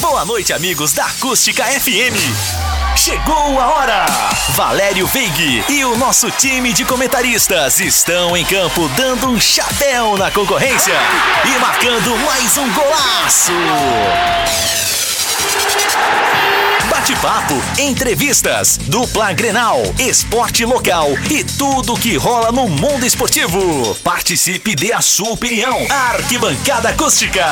Boa noite, amigos da Acústica FM. Chegou a hora! Valério Veig e o nosso time de comentaristas estão em campo dando um chapéu na concorrência e marcando mais um golaço! Bate-papo, entrevistas, dupla Grenal, esporte local e tudo que rola no mundo esportivo. Participe dê a sua opinião. Arquibancada Acústica.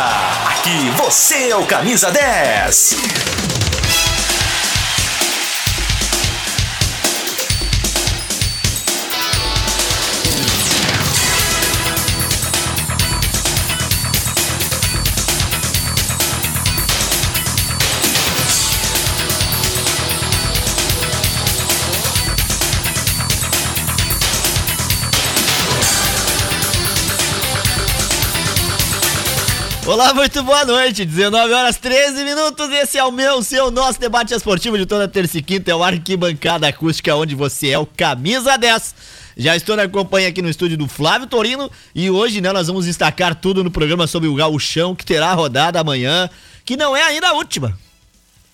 Aqui você é o camisa 10. Olá, muito boa noite. 19 horas 13 minutos. Esse é o meu, seu, nosso debate esportivo de toda terça e quinta. É o Arquibancada Acústica, onde você é o camisa 10. Já estou na companhia aqui no estúdio do Flávio Torino e hoje né, nós vamos destacar tudo no programa sobre o gauchão que terá rodada amanhã, que não é ainda a última.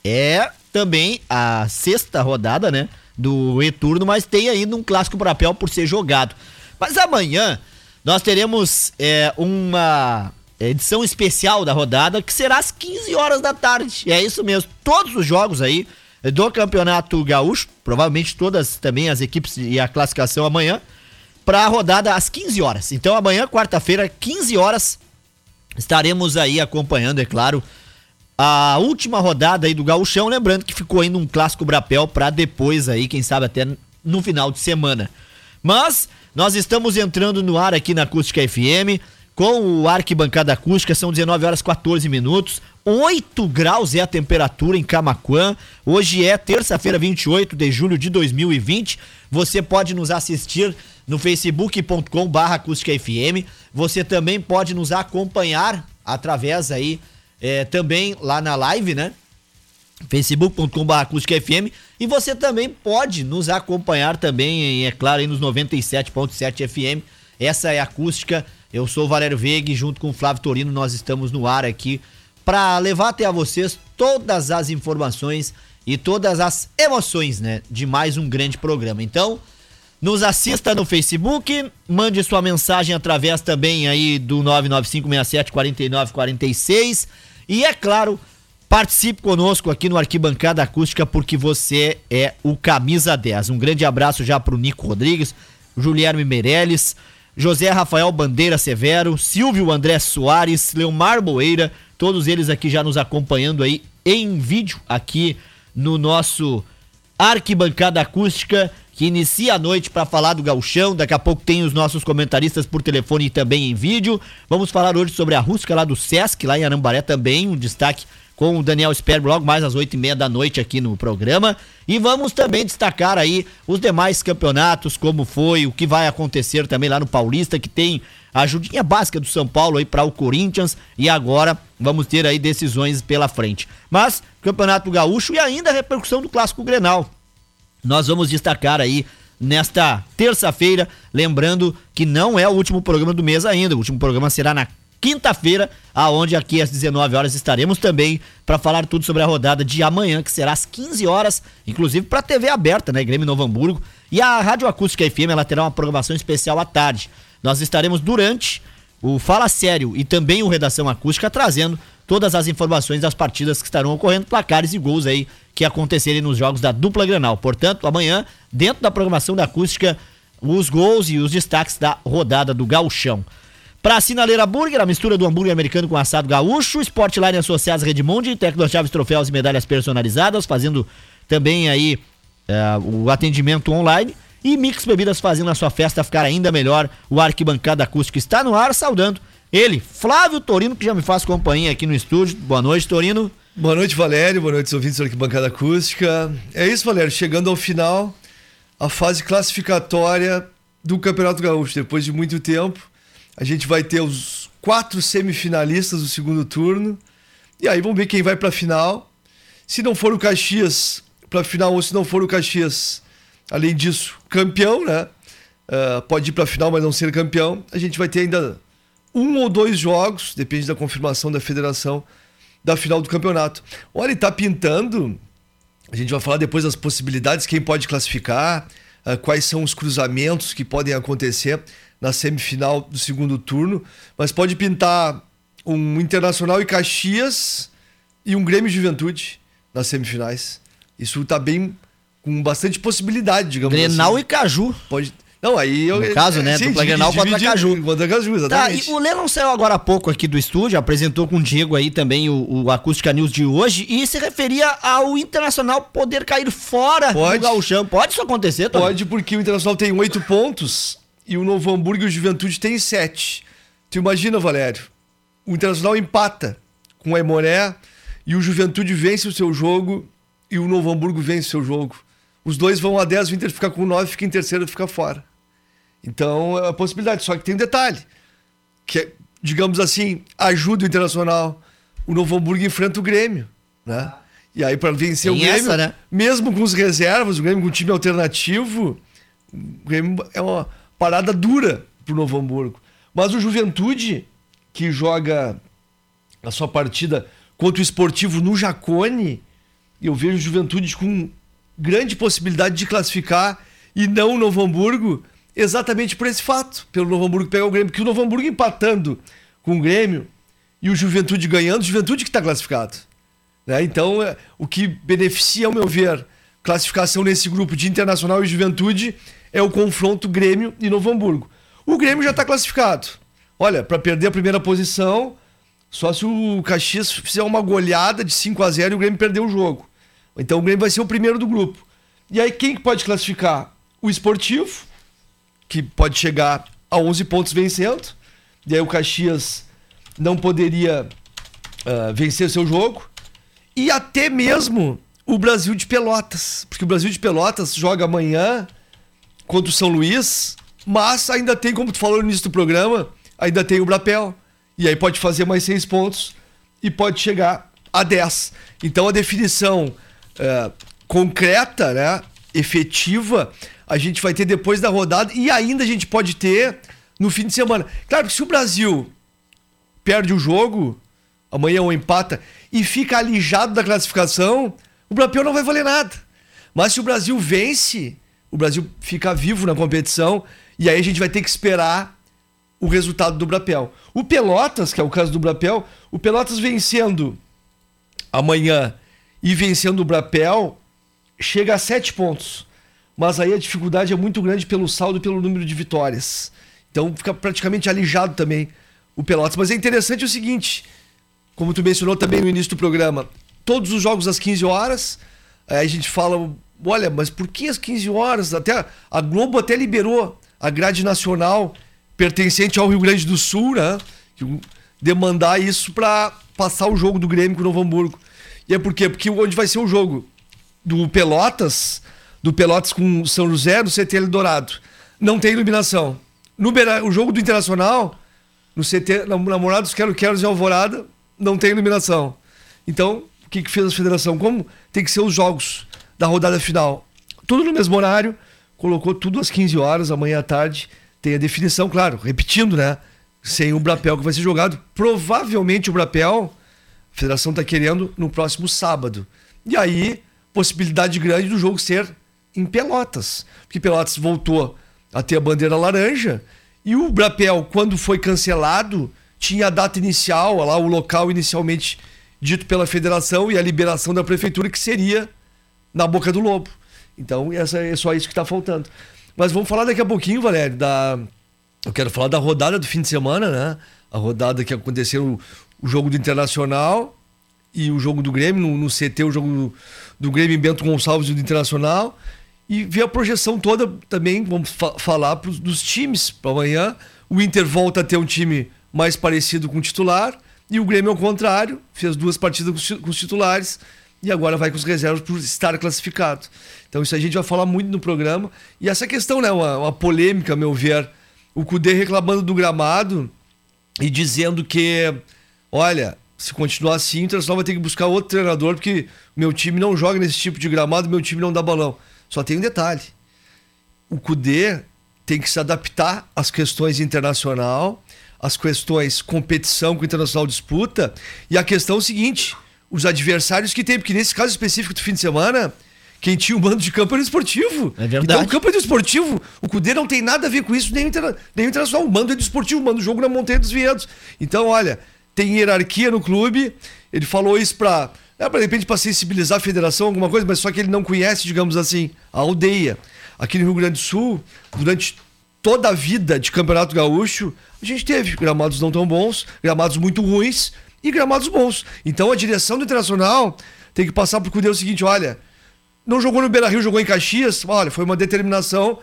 É também a sexta rodada, né, do retorno, mas tem ainda um clássico papel por ser jogado. Mas amanhã nós teremos é, uma edição especial da rodada, que será às 15 horas da tarde. É isso mesmo. Todos os jogos aí do Campeonato Gaúcho, provavelmente todas também as equipes e a classificação amanhã, para a rodada às 15 horas. Então amanhã, quarta-feira, 15 horas, estaremos aí acompanhando, é claro, a última rodada aí do Gaúchão, lembrando que ficou ainda um clássico Brapel para depois aí, quem sabe até no final de semana. Mas nós estamos entrando no ar aqui na Acústica FM com o arquibancada acústica, são 19 horas 14 minutos. 8 graus é a temperatura em Camaquã. Hoje é terça-feira, 28 de julho de 2020. Você pode nos assistir no facebook.com barra. Você também pode nos acompanhar através aí, é, também lá na live, né? facebook.com barra. E você também pode nos acompanhar também, é claro, aí nos 97.7 FM. Essa é a acústica eu sou o Valério Veig, junto com o Flávio Torino, nós estamos no ar aqui para levar até a vocês todas as informações e todas as emoções, né, de mais um grande programa. Então, nos assista no Facebook, mande sua mensagem através também aí do 995674946 e é claro, participe conosco aqui no Arquibancada Acústica porque você é o camisa 10. Um grande abraço já pro Nico Rodrigues, Juliano Meirelles, José Rafael Bandeira Severo, Silvio André Soares, Leomar Boeira, todos eles aqui já nos acompanhando aí em vídeo aqui no nosso Arquibancada Acústica, que inicia a noite para falar do gauchão. Daqui a pouco tem os nossos comentaristas por telefone e também em vídeo. Vamos falar hoje sobre a Rústica lá do Sesc, lá em Arambaré também, um destaque com o Daniel Sperber logo mais às oito e meia da noite aqui no programa. E vamos também destacar aí os demais campeonatos, como foi, o que vai acontecer também lá no Paulista, que tem a ajudinha básica do São Paulo aí para o Corinthians e agora vamos ter aí decisões pela frente. Mas Campeonato Gaúcho e ainda a repercussão do Clássico Grenal. Nós vamos destacar aí nesta terça-feira, lembrando que não é o último programa do mês ainda, o último programa será na quinta-feira, aonde aqui às 19 horas estaremos também para falar tudo sobre a rodada de amanhã, que será às 15 horas, inclusive para TV aberta, né, Grêmio Novo Hamburgo. E a Rádio Acústica FM, ela terá uma programação especial à tarde. Nós estaremos durante o Fala Sério e também o Redação Acústica trazendo todas as informações das partidas que estarão ocorrendo, placares e gols aí que acontecerem nos jogos da dupla Granal. Portanto, amanhã, dentro da programação da Acústica, os gols e os destaques da rodada do Gauchão. Pra Sinaleira Burger, a mistura do hambúrguer americano com assado gaúcho, Sportline Associados Redmond, Tecno Chaves Troféus e medalhas personalizadas, fazendo também aí uh, o atendimento online. E Mix Bebidas fazendo a sua festa ficar ainda melhor. O Arquibancada Acústico está no ar, saudando ele, Flávio Torino, que já me faz companhia aqui no estúdio. Boa noite, Torino. Boa noite, Valério. Boa noite, ouvintes do Arquibancada Acústica. É isso, Valério. Chegando ao final, a fase classificatória do Campeonato Gaúcho. Depois de muito tempo, a gente vai ter os quatro semifinalistas do segundo turno. E aí vamos ver quem vai para a final. Se não for o Caxias para a final ou se não for o Caxias, além disso, campeão, né? Uh, pode ir para a final, mas não ser campeão. A gente vai ter ainda um ou dois jogos, depende da confirmação da federação, da final do campeonato. Olha, ele tá pintando. A gente vai falar depois das possibilidades, quem pode classificar, uh, quais são os cruzamentos que podem acontecer na semifinal do segundo turno, mas pode pintar um Internacional e Caxias e um Grêmio Juventude nas semifinais. Isso tá bem com bastante possibilidade, digamos Grenal assim. e Caju. Pode não, aí eu. No caso, né? Sim, dupla Grenal contra Caju. Contra Caju, Tá, exatamente. e o Lennon saiu agora há pouco aqui do estúdio, apresentou com o Diego aí também o, o Acústica News de hoje e se referia ao Internacional poder cair fora Pode. do gauchão. Pode isso acontecer, Tony? Pode, porque o Internacional tem oito pontos e o Novo Hamburgo e o Juventude tem sete. Tu imagina, Valério? O Internacional empata com o Aimoré e o Juventude vence o seu jogo e o Novo Hamburgo vence o seu jogo. Os dois vão a 10, o Inter fica com 9, fica em terceiro e fica fora. Então é a possibilidade. Só que tem um detalhe: que, é, digamos assim, ajuda o Internacional. O Novo Hamburgo enfrenta o Grêmio. Né? E aí, para vencer Tem o Grêmio, essa, né? mesmo com os reservas, o Grêmio com um time alternativo, o Grêmio é uma parada dura pro Novo Hamburgo. Mas o Juventude, que joga a sua partida contra o Esportivo no Jacone, eu vejo o Juventude com grande possibilidade de classificar e não o Novo Hamburgo, exatamente por esse fato, pelo Novo Hamburgo pegar o Grêmio, porque o Novo Hamburgo empatando com o Grêmio e o Juventude ganhando, o Juventude que está classificado. Né? Então, é, o que beneficia, ao meu ver, classificação nesse grupo de Internacional e Juventude é o confronto Grêmio e Novo Hamburgo. O Grêmio já está classificado. Olha, para perder a primeira posição, só se o Caxias fizer uma goleada de 5 a 0 e o Grêmio perder o jogo. Então o Grêmio vai ser o primeiro do grupo. E aí quem que pode classificar? O Esportivo, que pode chegar a 11 pontos vencendo. E aí o Caxias não poderia uh, vencer seu jogo. E até mesmo o Brasil de Pelotas. Porque o Brasil de Pelotas joga amanhã contra o São Luís, mas ainda tem, como tu falou no início do programa, ainda tem o Brapel. E aí pode fazer mais seis pontos e pode chegar a 10. Então a definição é, concreta, né, efetiva, a gente vai ter depois da rodada e ainda a gente pode ter no fim de semana. Claro que se o Brasil perde o jogo, amanhã ou empata, e fica alijado da classificação, o Brapel não vai valer nada. Mas se o Brasil vence, o Brasil fica vivo na competição e aí a gente vai ter que esperar o resultado do Brapel. O Pelotas, que é o caso do Brapel, o Pelotas vencendo amanhã e vencendo o Brapel, chega a sete pontos. Mas aí a dificuldade é muito grande pelo saldo e pelo número de vitórias. Então fica praticamente alijado também o Pelotas. Mas é interessante o seguinte, como tu mencionou também no início do programa, todos os jogos às 15 horas, aí a gente fala, olha, mas por que às 15 horas? Até a Globo até liberou a grade nacional pertencente ao Rio Grande do Sul, né? Demandar isso para passar o jogo do Grêmio com o Novo Hamburgo. E é por quê? Porque onde vai ser o jogo do Pelotas, do Pelotas com São José, no CT Eldorado, não tem iluminação. No Beira, o jogo do Internacional, no CT Namorados Quero Quero de Alvorada, não tem iluminação. Então, o que, que fez a federação? Como tem que ser os jogos da rodada final? Tudo no mesmo horário, colocou tudo às 15 horas, amanhã à tarde tem a definição, claro, repetindo, né? Sem o Brapel que vai ser jogado. Provavelmente o Brapel, a federação está querendo no próximo sábado. E aí, possibilidade grande do jogo ser em Pelotas. Porque Pelotas voltou a ter a bandeira laranja. E o Brapel, quando foi cancelado, tinha a data inicial, lá o local inicialmente dito pela federação e a liberação da prefeitura, que seria na Boca do Lobo. Então, essa é só isso que está faltando. Mas vamos falar daqui a pouquinho, Valério, da. Eu quero falar da rodada do fim de semana, né? A rodada que aconteceu o jogo do Internacional e o jogo do Grêmio, no, no CT, o jogo do, do Grêmio Bento Gonçalves e do Internacional. E ver a projeção toda também, vamos fa falar pros, dos times para amanhã. O Inter volta a ter um time mais parecido com o titular. E o Grêmio, ao contrário, fez duas partidas com os titulares e agora vai com os reservas por estar classificado. Então isso a gente vai falar muito no programa. E essa questão, né, uma, uma polêmica, a meu ver, o Cudê reclamando do gramado e dizendo que, olha, se continuar assim, o Internacional vai ter que buscar outro treinador, porque meu time não joga nesse tipo de gramado, meu time não dá balão. Só tem um detalhe. O Cudê tem que se adaptar às questões internacional, as questões competição que o Internacional disputa e a questão é o seguinte, os adversários que tem, porque nesse caso específico do fim de semana, quem tinha o mando de campo era o esportivo. É verdade. Então o campo é do esportivo. O Cudê não tem nada a ver com isso, nem o, interna- nem o internacional. O mando é do esportivo, manda o jogo na Montanha dos Vientos. Então, olha, tem hierarquia no clube. Ele falou isso pra. É, pra de repente, pra sensibilizar a federação, alguma coisa, mas só que ele não conhece, digamos assim, a aldeia. Aqui no Rio Grande do Sul, durante toda a vida de Campeonato Gaúcho, a gente teve gramados não tão bons, gramados muito ruins e gramados bons. Então a direção do Internacional tem que passar pro Cudê o seguinte: olha, não jogou no Beira Rio, jogou em Caxias. Olha, foi uma determinação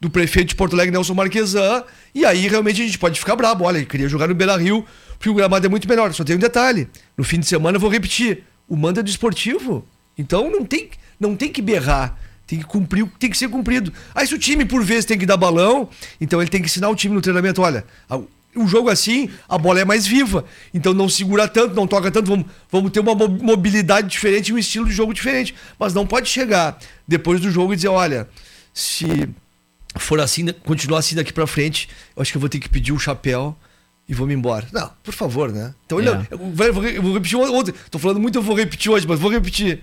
do prefeito de Porto Alegre, Nelson Marquesan. E aí realmente a gente pode ficar brabo. Olha, queria jogar no Beira Rio, porque o gramado é muito melhor. Só tem um detalhe: no fim de semana eu vou repetir. O mando é do esportivo. Então não tem, não tem que berrar. Tem que cumprir, tem que ser cumprido. Aí se o time por vezes tem que dar balão, então ele tem que ensinar o time no treinamento, olha, um jogo assim, a bola é mais viva. Então não segura tanto, não toca tanto, vamos, vamos ter uma mo- mobilidade diferente e um estilo de jogo diferente. Mas não pode chegar depois do jogo e dizer, olha, se for assim, continuar assim daqui pra frente, eu acho que eu vou ter que pedir o chapéu e vou me embora. Não, por favor, né? Então ele É. não- eu vou, eu vou- repetir ontem. Tô falando muito, eu vou repetir hoje, mas vou repetir.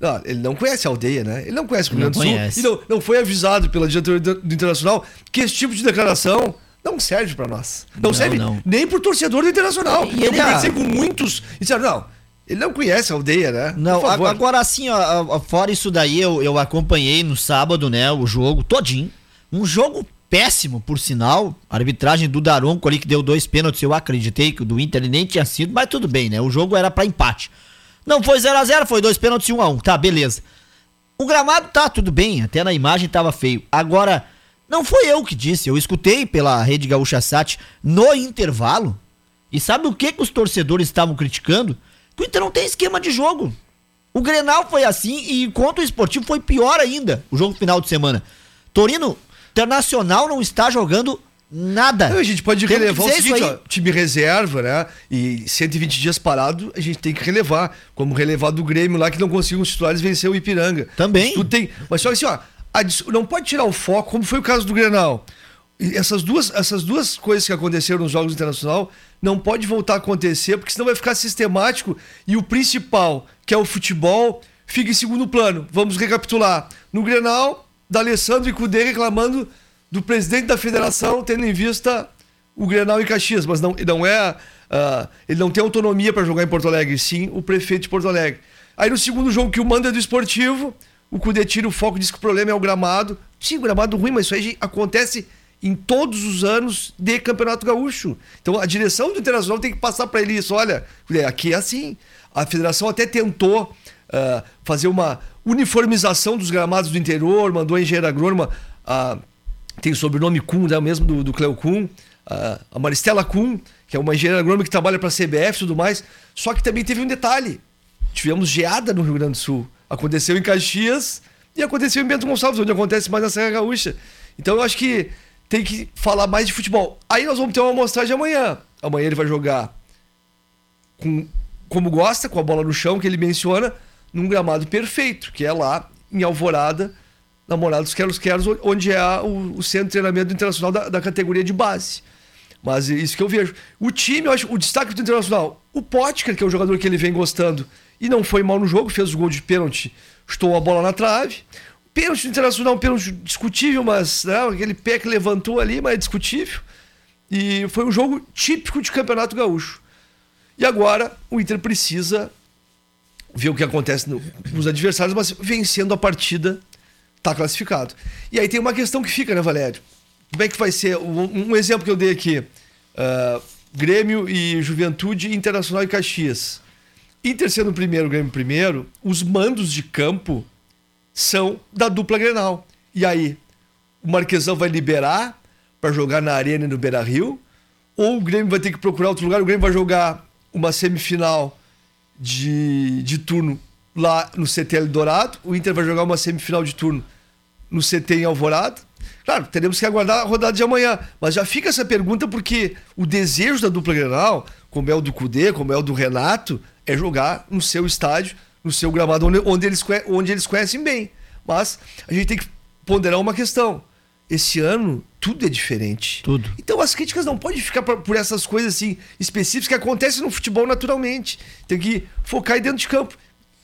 Não, ele não conhece a aldeia, né? Ele não conhece o Rio Grande do Sul. E não, não foi avisado pela diretoria do Internacional que esse tipo de declaração não serve pra nós. Não, Não, serve não. nem pro torcedor do Internacional. E eu ele- conversei com muitos e disseram, não, ele não conhece a aldeia, né? Não, agora assim, ó, fora isso daí, eu, eu acompanhei no sábado, né, o jogo todinho. Um jogo péssimo, por sinal. A arbitragem do Daronco ali que deu dois pênaltis, eu acreditei que o do Inter nem tinha sido, mas tudo bem, né? O jogo era pra empate. Não foi 0 a 0 foi dois pênaltis e 1 a 1 Tá, beleza. O gramado tá tudo bem, até na imagem tava feio. Agora, não foi eu que disse, eu escutei pela Rede Gaúcha Sat no intervalo. E sabe o que que os torcedores estavam criticando? Que o Inter não tem esquema de jogo. O Grenal foi assim e contra o Esportivo foi pior ainda, o jogo final de semana. Torino Internacional não está jogando nada. Não, a gente pode relevar o seguinte, ó, time reserva, né? E 120 dias parado, a gente tem que relevar. Como relevar do Grêmio lá que não conseguiu os titulares vencer o Ipiranga. Também. Tudo tem. Mas só assim, ó, não pode tirar o foco, como foi o caso do Grenal. E essas duas, essas duas coisas que aconteceram nos Jogos Internacional não pode voltar a acontecer, porque senão vai ficar sistemático e o principal, que é o futebol, fica em segundo plano. Vamos recapitular. No Grenal, D'Alessandro e Cudê reclamando do presidente da federação, tendo em vista o Grenal em Caxias, mas não, não é. ah, ele não tem autonomia para jogar em Porto Alegre, sim o prefeito de Porto Alegre. Aí no segundo jogo que o manda é do esportivo, o Cudê tira o foco, diz que o problema é o gramado. Sim, gramado ruim, mas isso aí acontece em todos os anos de Campeonato Gaúcho. Então a direção do Internacional tem que passar para ele isso. Olha, aqui é assim. A federação até tentou ah, fazer uma uniformização dos gramados do interior, mandou a engenheira agrônoma. ah, tem o sobrenome Kuhn, né, mesmo do, do Cleo Kuhn, a, a Maristela Kuhn, que é uma engenheira agrônoma que trabalha para a CBF e tudo mais. Só que também teve um detalhe: tivemos geada no Rio Grande do Sul. Aconteceu em Caxias e aconteceu em Bento Gonçalves, onde acontece mais na Serra Gaúcha. Então eu acho que tem que falar mais de futebol. Aí nós vamos ter uma amostragem amanhã. Amanhã ele vai jogar com, como gosta, com a bola no chão, que ele menciona, num gramado perfeito, que é lá em Alvorada, na Morada dos Queros Queros, onde é o, o centro de treinamento internacional da, da categoria de base. Mas é isso que eu vejo. O time, eu acho, o destaque do Internacional, o Potker, que é o jogador que ele vem gostando, e não foi mal no jogo, fez o gol de pênalti, chutou a bola na trave. Pênalti Internacional, um pênalti discutível, mas né, aquele pé que levantou ali, mas é discutível. E foi um jogo típico de Campeonato Gaúcho. E agora o Inter precisa ver o que acontece no- nos adversários, mas vencendo a partida, tá classificado. E aí tem uma questão que fica, né, Valério? Como é que vai ser? Um, um exemplo que eu dei aqui: ah, Grêmio e Juventude, Internacional e Caxias. Inter sendo primeiro, Grêmio primeiro, os mandos de campo são da dupla Grenal. E aí, o Marquesão vai liberar para jogar na Arena e no Beira Rio? Ou o Grêmio vai ter que procurar outro lugar? O Grêmio vai jogar uma semifinal de, de turno lá no CT Dourado, o Inter vai jogar uma semifinal de turno no CT em Alvorada. Claro, teremos que aguardar a rodada de amanhã, mas já fica essa pergunta porque o desejo da dupla Grenal, como é o do Cudê, como é o do Renato, é jogar no seu estádio, no seu gramado, onde, onde eles, onde eles conhecem bem. Mas a gente tem que ponderar uma questão. Esse ano tudo é diferente. Tudo. Então as críticas não podem ficar por, por essas coisas assim específicas que acontecem no futebol naturalmente. Tem que focar aí dentro de campo.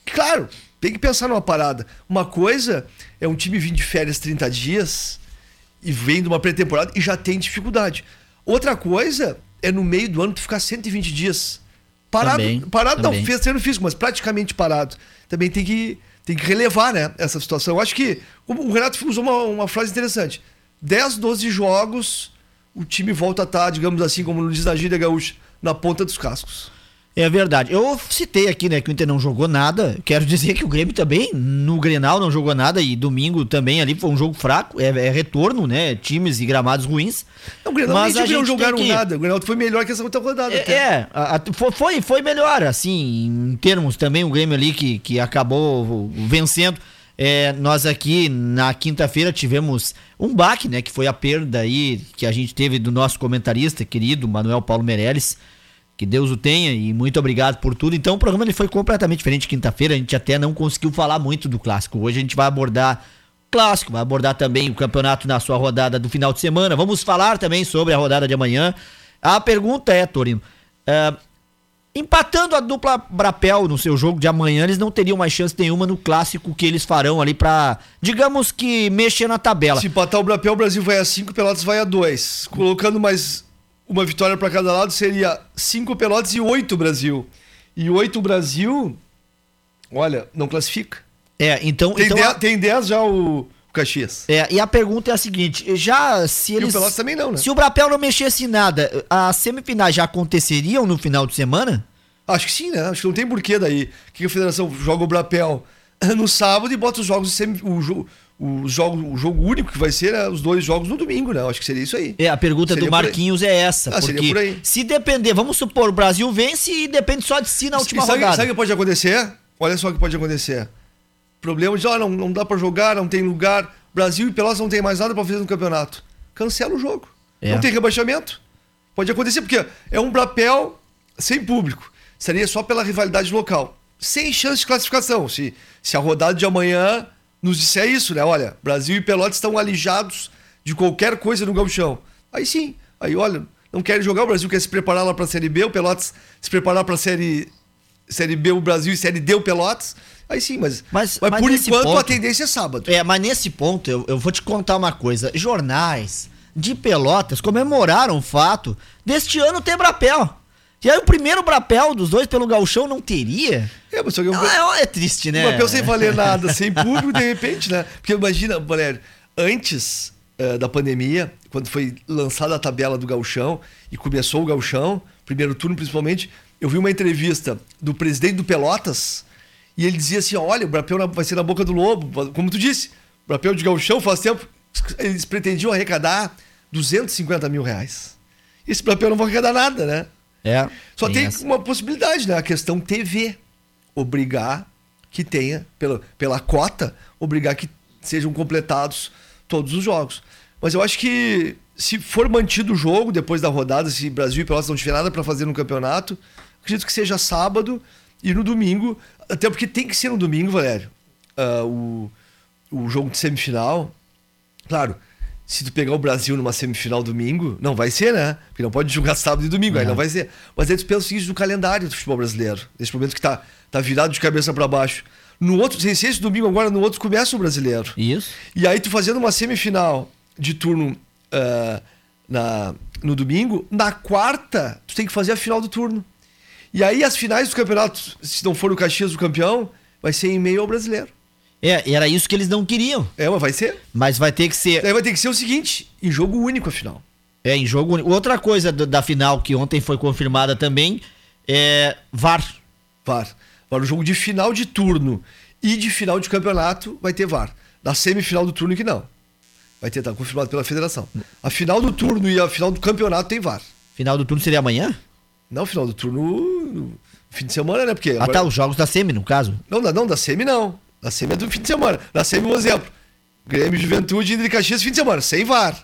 Claro, tem que pensar numa parada. Uma coisa é um time vir de férias 30 dias e vem de uma pré-temporada e já tem dificuldade. Outra coisa é no meio do ano tu ficar 120 dias parado. Também, parado também. não, treino físico, mas praticamente parado. Também tem que, tem que relevar, né, essa situação. Eu acho que o Renato usou uma, uma frase interessante. 10, 12 jogos, o time volta a estar, digamos assim, como diz na gíria gaúcha, na ponta dos cascos. É verdade. Eu citei aqui, né, que o Inter não jogou nada. Quero dizer que o Grêmio também, no Grenal, não jogou nada. E domingo também ali foi um jogo fraco. É, é retorno, né? Times e gramados ruins. Não, o Grenal Mas nem a não gente jogaram tem que- nada. O Grenal foi melhor que essa outra rodada. É, até. é, a- a- fo- foi, foi melhor, assim, em termos também, o Grêmio ali que, que acabou vencendo. É, nós aqui na quinta-feira tivemos um baque, né? Que foi a perda aí que a gente teve do nosso comentarista querido, Manuel Paulo Meirelles. Que Deus o tenha e muito obrigado por tudo. Então o programa ele foi completamente diferente quinta-feira. A gente até não conseguiu falar muito do clássico. Hoje a gente vai abordar o clássico, vai abordar também o campeonato na sua rodada do final de semana. Vamos falar também sobre a rodada de amanhã. A pergunta é, Torino, é, empatando a dupla Brapel no seu jogo de amanhã, eles não teriam mais chance nenhuma no clássico que eles farão ali pra, digamos que, mexer na tabela. Se empatar o Brapel, o Brasil vai a 5, Pelotas vai a 2. Colocando mais uma vitória para cada lado, seria 5 Pelotas e 8 Brasil. E 8 Brasil, olha, não classifica. É, então... Tem então 10 a- tem 10 já o, Caxias. É, e a pergunta é a seguinte, já se E eles... o Pelotas também não, né? Se o Brapel não mexesse em nada, as semifinais já aconteceriam no final de semana? Acho que sim, né? Acho que não tem porquê daí. O que a federação joga o Brapel no sábado e bota os jogos o, o, jogo, o jogo único que vai ser né, os dois jogos no domingo, né? Acho que seria isso aí. É, a pergunta Seria do. Marquinhos é essa. Ah, porque por aí. se depender, vamos supor, o Brasil vence e depende só de si na última E sabe, rodada. sabe o que pode acontecer? Olha só o que pode acontecer. Problema de, ó, não, não dá pra jogar, não tem lugar. Brasil e Pelotas não tem mais nada pra fazer no campeonato. Cancela o jogo. É. Não tem rebaixamento. Pode acontecer, porque é um Brapel sem público. Seria só pela rivalidade local. Sem chance de classificação. Se, se a rodada de amanhã nos disser isso, né? Olha, Brasil e Pelotas estão alijados de qualquer coisa no gauchão. Aí sim. Aí, olha, não querem jogar, o Brasil quer se preparar lá pra Série B, o Pelotas se preparar pra Série, série B o Brasil e Série D o Pelotas. Aí sim, mas, Mas- mas, mas por enquanto a ponto- tendência é sábado. É, mas nesse ponto, eu, eu vou te contar uma coisa. Jornais de Pelotas comemoraram o fato deste ano ter Brapel. E aí o primeiro Brapel dos dois pelo Galchão não teria? É, mas só que eu- é, é triste, né? O papel sem valer nada, sem público, de repente, né? Porque imagina, Valério, antes eh, da pandemia, quando foi lançada a tabela do Gauchão e começou o Gauchão, primeiro turno principalmente, eu vi uma entrevista do presidente do Pelotas e ele dizia assim: olha, o Brapel na- vai ser na boca do lobo, como tu disse, o Brapel de Gauchão faz tempo, eles pretendiam arrecadar 250 mil reais. Esse Brapel não vai arrecadar nada, né? É. Só tem, essa. uma possibilidade, né? A questão TV. Obrigar que tenha, pela, pela cota, obrigar que sejam completados todos os jogos. Mas eu acho que se for mantido o jogo depois da rodada, se Brasil e Pelotas não tiver nada para fazer no campeonato, acredito que seja sábado e no domingo. Até porque tem que ser no domingo, Valério. ah, o, o jogo de semifinal. Claro, se tu pegar o Brasil numa semifinal domingo, não vai ser, né? Porque não pode jogar sábado e domingo, aí Não. vai ser. Mas aí tu pensa o seguinte do calendário do futebol brasileiro. Nesse momento que tá, tá virado de cabeça para baixo. No outro, sem ser esse domingo agora, no outro começa o brasileiro. Isso. E aí tu fazendo uma semifinal de turno ah, na, no domingo, na quarta tu tem que fazer a final do turno. E aí as finais do campeonato, se não for o Caxias o campeão, vai ser em meio ao brasileiro. É, era isso que eles não queriam. É, mas vai ser. Mas vai ter que ser. Daí vai ter que ser o seguinte, em jogo único a final. É, em jogo único. Outra coisa do- da final que ontem foi confirmada também é VAR. VAR. Para o jogo de final de turno e de final de campeonato vai ter VAR. Na semifinal do turno que não. Vai ter, tá confirmado pela federação. A final do turno e a final do campeonato tem VAR. Final do turno seria amanhã? Não, final do turno no fim de semana, né? Porque Ah, agora- tá, os jogos da Semi, no caso. Não, da- não, da semi não. Da semi é do fim de semana. Da semi, um exemplo. Grêmio Juventude e Caxias fim de semana, sem VAR.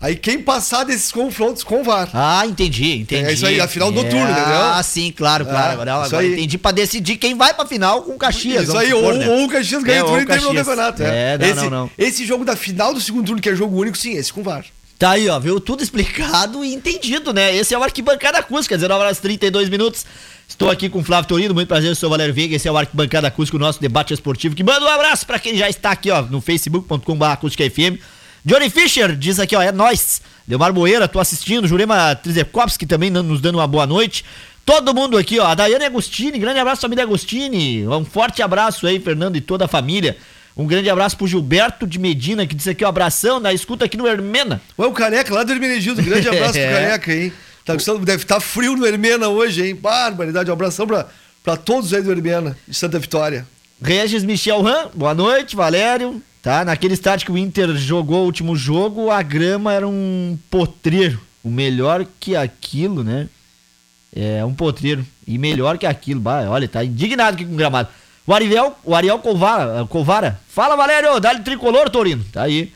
Aí quem passar desses confrontos com VAR. Ah, entendi, entendi. É isso aí, a final do É, turno, entendeu? Ah, sim, claro, claro. É, agora agora entendi pra decidir quem vai pra final com o Caxias. Isso aí, supor, ou, né? ou o Caxias ganha É, o turno e termina o campeonato. É, não, esse, não, não. Esse jogo da final do segundo turno, que é jogo único, sim, esse com VAR. Tá aí, ó, viu? Tudo explicado e entendido, né? Esse é o Arquibancada Acústica, 19 horas 32 minutos. Estou aqui com o Flávio Torino, muito prazer, eu sou o Valério Veiga, esse é o Arquibancada Acústica, o nosso debate esportivo, que manda um abraço para quem já está aqui, ó, no facebook.com.br acústicafm. Johnny Fischer diz aqui, ó, é nós. Leomar Moeira, tô assistindo, Jurema Trizekowski também nos dando uma boa noite. Todo mundo aqui, ó, a Daiane Agostini, grande abraço família Agostini, um forte abraço aí, Fernando e toda a família. Um grande abraço pro Gilberto de Medina, que disse aqui, um abração, na escuta aqui no Hermena. Ué, o Careca lá do Hermenegildo, grande abraço é. pro Careca, hein? Tá gostando, deve estar tá frio no Hermena hoje, hein? Barbaridade, um abração pra todos aí do Hermena, de Santa Vitória. Regis Michel Ram, boa noite, Valério. Tá, naquele estádio que o Inter jogou o último jogo, a grama era um potreiro. O melhor que aquilo, né? É um potreiro. E melhor que aquilo. Bah, olha, tá indignado aqui com o gramado. O Ariel, o Ariel Covara, Covara. Fala, Valério, dá-lhe tricolor, Torino. Tá aí.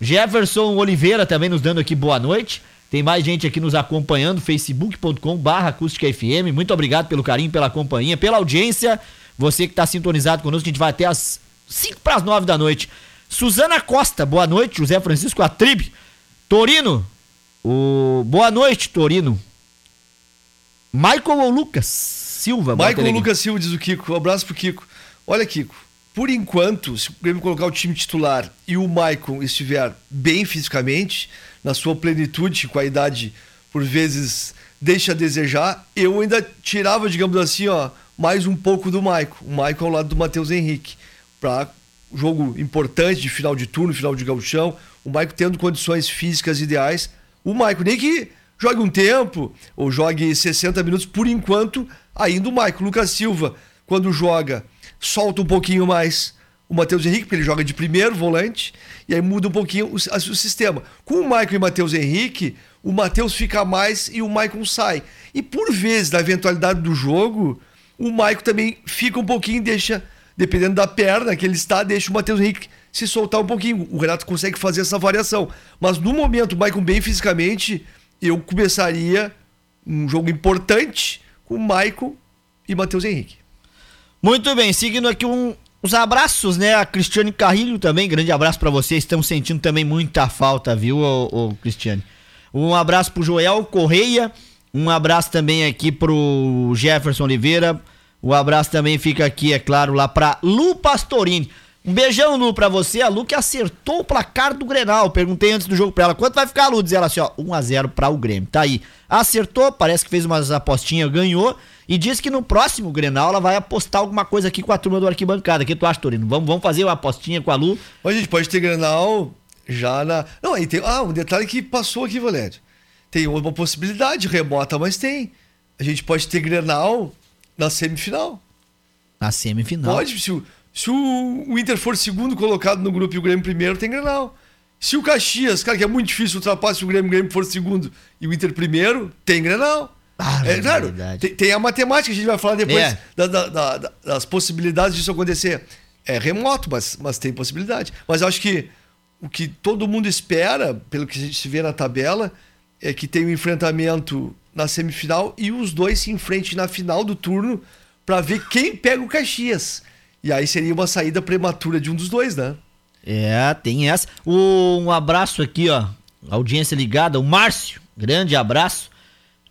Jefferson Oliveira também nos dando aqui boa noite. Tem mais gente aqui nos acompanhando, facebook.com barra acústica FM. Muito obrigado pelo carinho, pela companhia, pela audiência. Você que está sintonizado conosco, a gente vai até as 5 para as 9 da noite. Suzana Costa, boa noite. José Francisco Atribe. Torino, o... boa noite, Torino. Michael ou Lucas? Silva. Michael Lucas Silva, diz o Kiko. Um abraço pro Kiko. Olha, Kiko, por enquanto, se o Grêmio colocar o time titular e o Michael estiver bem fisicamente, na sua plenitude, com a idade por vezes deixa a desejar, eu ainda tirava, digamos assim, ó, mais um pouco do Michael. O Michael ao lado do Matheus Henrique. Para jogo importante de final de turno, final de gauchão, o Michael tendo condições físicas ideais. O Michael, nem que jogue um tempo ou jogue 60 minutos, por enquanto, Ainda o Maico, Lucas Silva, quando joga, solta um pouquinho mais o Matheus Henrique, porque ele joga de primeiro volante, e aí muda um pouquinho o, o sistema. Com o Maicon e o Matheus Henrique, o Matheus fica mais e o Maicon sai. E por vezes, na eventualidade do jogo, o Maicon também fica um pouquinho, deixa, dependendo da perna que ele está, deixa o Matheus Henrique se soltar um pouquinho. O Renato consegue fazer essa variação. Mas no momento, o Maicon bem fisicamente, eu começaria um jogo importante com Maicon e Matheus Henrique. Muito bem, seguindo aqui um, os abraços, né? A Cristiane Carrilho também, grande abraço para vocês. Estamos sentindo também muita falta, viu, ô, ô, Cristiane? Um abraço pro Joel Correia, um abraço também aqui pro Jefferson Oliveira. O um abraço também fica aqui, é claro, lá pra Lu Pastorini. Um beijão, Lu, pra você. A Lu que acertou o placar do Grenal. Perguntei antes do jogo pra ela, quanto vai ficar, Lu? Diz ela assim, ó, 1x0 pra o Grêmio. Tá aí. Acertou, parece que fez umas apostinhas, ganhou. E disse que no próximo Grenal ela vai apostar alguma coisa aqui com a turma do Arquibancada. O que tu acha, Torino? Vamos, vamos fazer uma apostinha com a Lu? a gente pode ter Grenal já na... Não, aí tem... Ah, um detalhe que passou aqui, Valério. Tem uma possibilidade remota, mas tem. A gente pode ter Grenal na semifinal. Na semifinal? Pode, se o se o, o Inter for segundo colocado no grupo e o Grêmio primeiro, tem Grenal. Se o Caxias, cara, que é muito difícil ultrapassar se o Grêmio, o Grêmio for segundo e o Inter primeiro, tem Grenal. Ah, é claro, tem, tem, a matemática, a gente vai falar depois é. da, da, da, das possibilidades disso acontecer. É remoto, mas, mas tem possibilidade. Mas eu acho que o que todo mundo espera, pelo que a gente vê na tabela, é que tem um enfrentamento na semifinal e os dois se enfrentem na final do turno para ver quem pega o Caxias. E aí seria uma saída prematura de um dos dois, né? É, tem essa. Um abraço aqui, ó. Audiência ligada, o Márcio. Grande abraço.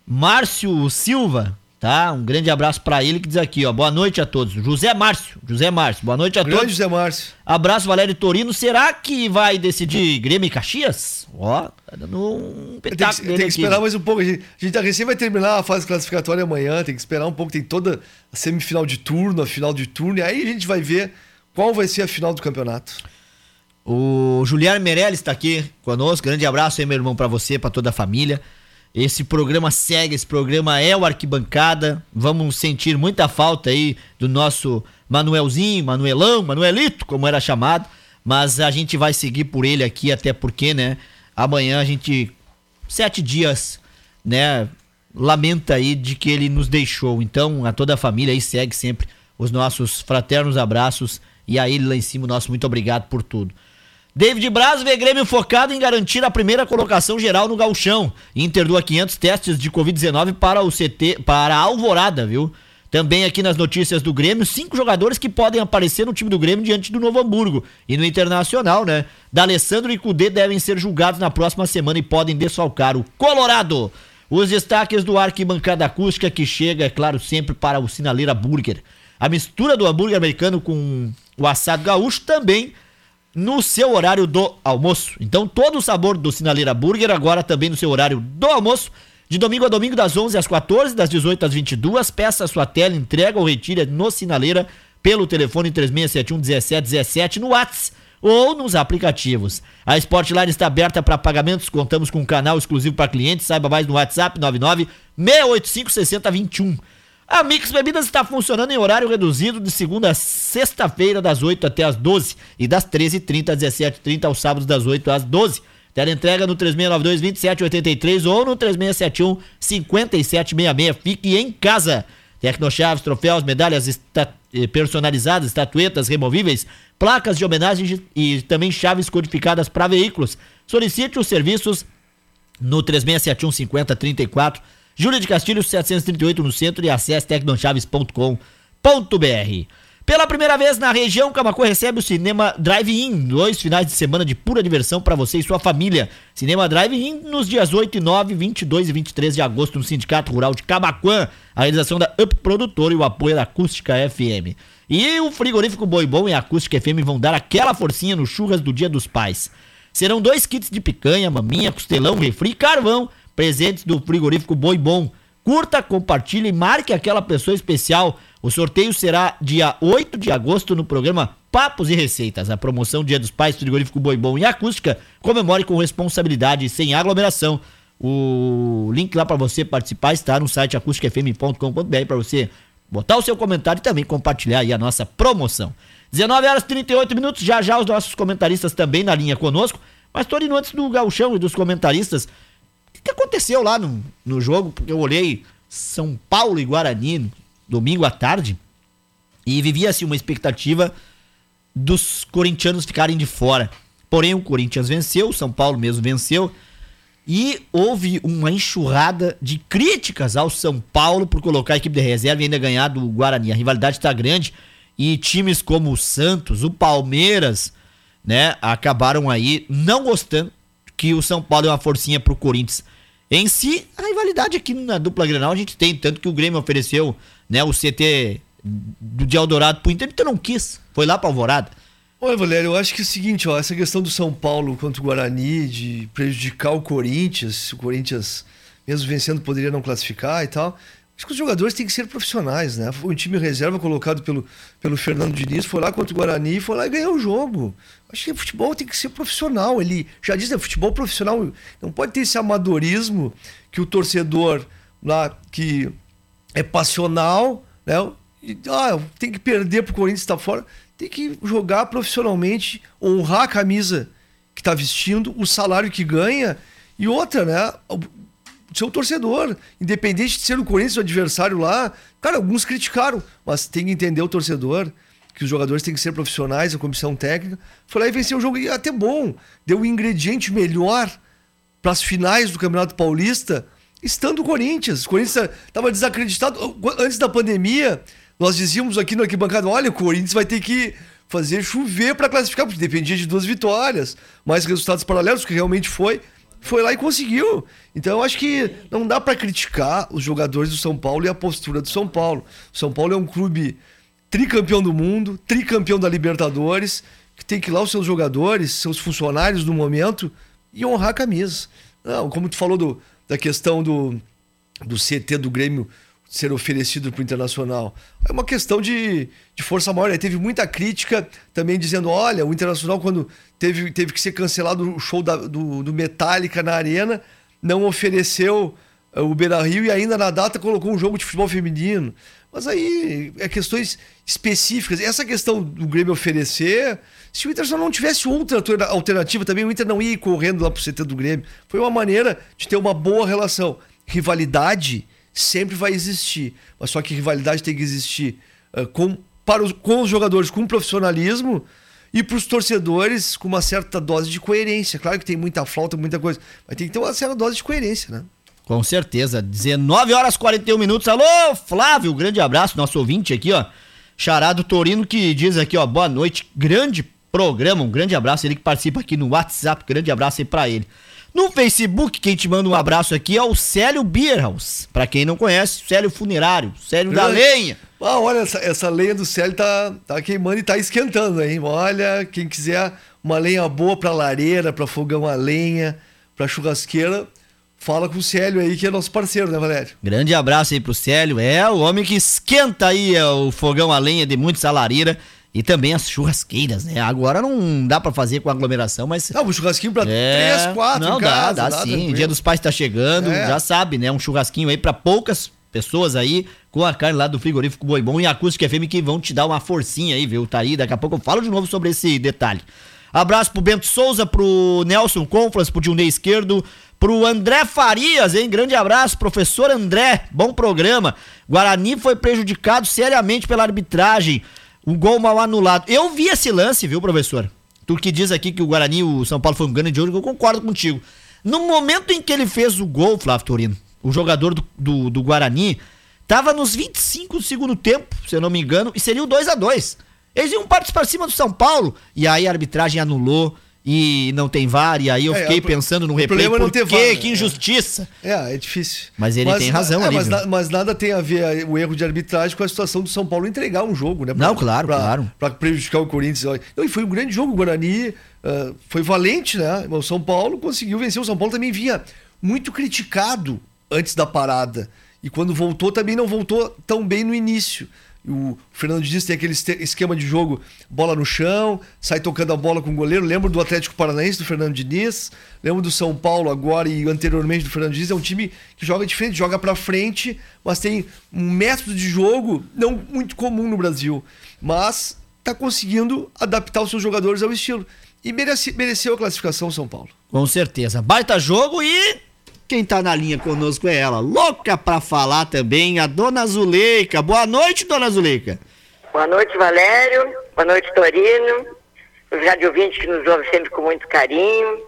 Márcio Silva, tá? Um grande abraço para ele que diz aqui, ó. Boa noite a todos. José Márcio. José Márcio. Boa noite a grande todos. José Márcio. Abraço, Valério Torino. Será que vai decidir Grêmio e Caxias? Ó, tá dando um pedaço Tem que, tem que esperar mais um pouco. A gente, a gente recém vai terminar a fase classificatória amanhã. Tem que esperar um pouco. Tem toda a semifinal de turno, a final de turno. E aí a gente vai ver qual vai ser a final do campeonato. O Juliano Meirelles está aqui conosco. Grande abraço aí, meu irmão, para você, para toda a família. Esse programa segue, esse programa é o Arquibancada. Vamos sentir muita falta aí do nosso Manuelzinho, Manuelão, Manuelito, como era chamado. Mas a gente vai seguir por ele aqui, até porque, né? Amanhã a gente. Sete dias, né? Lamenta aí de que ele nos deixou. Então, a toda a família aí segue sempre os nossos fraternos abraços. E a ele lá em cima, o nosso muito obrigado por tudo. David Braz vê Grêmio focado em garantir a primeira colocação geral no gauchão. Inter doa 500 testes de Covid-19 para o CT, para a Alvorada, viu? Também aqui nas notícias do Grêmio, cinco jogadores que podem aparecer no time do Grêmio diante do Novo Hamburgo. E no Internacional, né? D'Alessandro e Cudê devem ser julgados na próxima semana e podem desfalcar o Colorado. Os destaques do Arquibancada Acústica que chega, é claro, sempre para o Sinaleira Burger. A mistura do hambúrguer americano com o assado gaúcho também no seu horário do almoço. Então todo o sabor do Sinaleira Burger agora também no seu horário do almoço de domingo a domingo, das 11 às 14, das 18 às 22, peça sua tela, entrega ou retira no Sinaleira pelo telefone 3671 1717 no WhatsApp ou nos aplicativos. A Sportline está aberta para pagamentos, contamos com um canal exclusivo para clientes, saiba mais no WhatsApp 99 685 6021. A Mix Bebidas está funcionando em horário reduzido de segunda a sexta-feira, das 8 até as 12 e das 13h30 às 17h30 aos sábados, das 8 às 12 Tela entrega no 3692-2783 ou no 3671-5766. Fique em casa. Tecnochaves, troféus, medalhas esta eh, personalizadas, estatuetas removíveis, placas de homenagem e também chaves codificadas para veículos. Solicite os serviços no 3671-5034. Júlia de Castilho, 738 no centro e acesse tecnochaves.com.br. Pela primeira vez na região, Camacuã recebe o Cinema Drive-In, dois finais de semana de pura diversão para você e sua família. Cinema Drive-In nos dias 8 e 9, 22 e 23 de agosto no Sindicato Rural de Camacuã. A realização da Up Produtor e o apoio da Acústica FM. E o frigorífico Boi Bom e a Acústica FM vão dar aquela forcinha no churras do Dia dos Pais. Serão dois kits de picanha, maminha, costelão, refri e carvão, presentes do frigorífico Boi Bom. Curta, compartilhe e marque aquela pessoa especial o sorteio será dia 8 de agosto no programa Papos e Receitas. A promoção Dia dos Pais Frigorífico Boi Bom e Acústica comemore com responsabilidade sem aglomeração. O link lá para você participar está no site acústicafm.com.br para você botar o seu comentário e também compartilhar aí a nossa promoção. 19 horas e 38 minutos, já já os nossos comentaristas também na linha conosco. Mas tô indo antes do gauchão e dos comentaristas. Que aconteceu lá no, no jogo? Porque eu olhei São Paulo e Guarani domingo à tarde, e vivia-se uma expectativa dos corintianos ficarem de fora. Porém, o Corinthians venceu, o São Paulo mesmo venceu, e houve uma enxurrada de críticas ao São Paulo por colocar a equipe de reserva e ainda ganhar do Guarani. A rivalidade está grande e times como o Santos, o Palmeiras, né, acabaram aí não gostando que o São Paulo é uma forcinha pro Corinthians. Em si, a rivalidade aqui na dupla Grenal a gente tem, tanto que o Grêmio ofereceu né, o CT de Eldorado pro Inter, então não quis. Foi lá pra Alvorada. Olha, Valério, eu acho que é o seguinte, ó, essa questão do São Paulo contra o Guarani, de prejudicar o Corinthians, o Corinthians, mesmo vencendo, poderia não classificar e tal. Acho que os jogadores têm que ser profissionais, né? O time reserva colocado pelo, pelo Fernando Diniz foi lá contra o Guarani, foi lá e ganhou o jogo. Acho que futebol tem que ser profissional. Ele já diz, né, futebol profissional não pode ter esse amadorismo que o torcedor lá que é passional, né? E, ah, tem que perder pro Corinthians estar tá fora. Tem que jogar profissionalmente, honrar a camisa que está vestindo, o salário que ganha e outra, né? Seu torcedor, independente de ser o Corinthians o adversário lá. Cara, alguns criticaram, mas tem que entender o torcedor que os jogadores têm que ser profissionais, a comissão técnica. Foi lá e venceu o jogo e até bom, deu um ingrediente melhor para as finais do Campeonato Paulista estando o Corinthians. O Corinthians estava desacreditado. Antes da pandemia, nós dizíamos aqui no arquibancada: olha, o Corinthians vai ter que fazer chover para classificar, porque dependia de duas vitórias, mais resultados paralelos, que realmente foi. Foi lá e conseguiu. Então eu acho que não dá para criticar os jogadores do São Paulo e a postura do São Paulo. O São Paulo é um clube tricampeão do mundo, tricampeão da Libertadores, que tem que ir lá os seus jogadores, seus funcionários do momento e honrar a camisa. Não, como tu falou do, da questão do, do CT do Grêmio ser oferecido para o Internacional. É uma questão de, de força maior. Né? Teve muita crítica também dizendo: olha, o Internacional, quando teve, teve que ser cancelado o show da, do, do Metallica na Arena, não ofereceu uh, o Beira Rio e ainda na data colocou um jogo de futebol feminino. Mas aí é questões específicas. Essa questão do Grêmio oferecer, se o Internacional não tivesse outra alternativa também, o Inter não ia correndo lá pro CT do Grêmio. Foi uma maneira de ter uma boa relação. Rivalidade sempre vai existir, mas só que rivalidade tem que existir uh, com, para os, com os jogadores com profissionalismo e para os torcedores com uma certa dose de coerência. Claro que tem muita falta, muita coisa, mas tem que ter uma certa dose de coerência, né? Com certeza. 19 horas 41 minutos. Alô, Flávio, grande abraço, nosso ouvinte aqui, ó. Charado Torino que diz aqui, ó, boa noite, grande programa, um grande abraço, ele que participa aqui no WhatsApp, grande abraço aí pra ele. No Facebook, quem te manda um abraço aqui é o Célio Bierhaus. Pra quem não conhece, Célio Funerário, Célio da Lenha. Ah, olha, essa, essa lenha do Célio tá, tá queimando e tá esquentando, hein? Olha, quem quiser uma lenha boa pra lareira, pra fogão a lenha, pra churrasqueira, fala com o Célio aí, que é nosso parceiro, né, Valério? Grande abraço aí pro Célio. É o homem que esquenta aí é, o fogão a lenha de muitos lareira e também as churrasqueiras, né? Agora não dá para fazer com aglomeração, mas. Não, um churrasquinho pra é... três, quatro, Não, casa, dá, dá, dá sim. Tranquilo. Dia dos Pais tá chegando, é. já sabe, né? Um churrasquinho aí para poucas pessoas aí, com a carne lá do frigorífico Boi Bom e a Acústica FM que vão te dar uma forcinha aí, viu? Tá aí, daqui a pouco eu falo de novo sobre esse detalhe. Abraço pro Bento Souza, pro Nelson Conflas, pro Dilnei Esquerdo, pro André Farias, hein? Grande abraço, professor André, bom programa. Guarani foi prejudicado seriamente pela arbitragem. Um gol mal anulado. Eu vi esse lance, viu, professor? Tu que diz aqui que o Guarani, o São Paulo foi um grande jogo, eu concordo contigo. No momento em que ele fez o gol, Flávio Torino, o jogador do, do, do Guarani, tava nos 25 do segundo tempo, se eu não me engano, e seria o 2 a 2 Eles iam partir para cima do São Paulo, e aí a arbitragem anulou e não tem VAR, e aí eu é, fiquei pensando no replay, por quê? VAR, que injustiça. É, é difícil. Mas ele mas, tem razão é, ali. Mas, na, mas, nada tem a ver o erro de arbitragem com a situação do São Paulo entregar um jogo, né? Pra, não, claro, pra, claro. Pra prejudicar o Corinthians. Não, e foi um grande jogo, o Guarani uh, foi valente, né? O São Paulo conseguiu vencer. O São Paulo também vinha muito criticado antes da parada. E quando voltou, também não voltou tão bem no início. O Fernando Diniz tem aquele esquema de jogo, bola no chão, sai tocando a bola com o goleiro. Lembro do Atlético Paranaense, do Fernando Diniz. Lembro do São Paulo agora e anteriormente do Fernando Diniz. É um time que joga diferente, joga para frente, mas tem um método de jogo não muito comum no Brasil. Mas está conseguindo adaptar os seus jogadores ao estilo. E merece, mereceu a classificação São Paulo. Com certeza. Baita jogo e quem tá na linha conosco é ela, louca pra falar também, a dona Zuleika. Boa noite, dona Zuleika. Boa noite, Valério. Boa noite, Torino. Os radiovintes que nos ouvem sempre com muito carinho.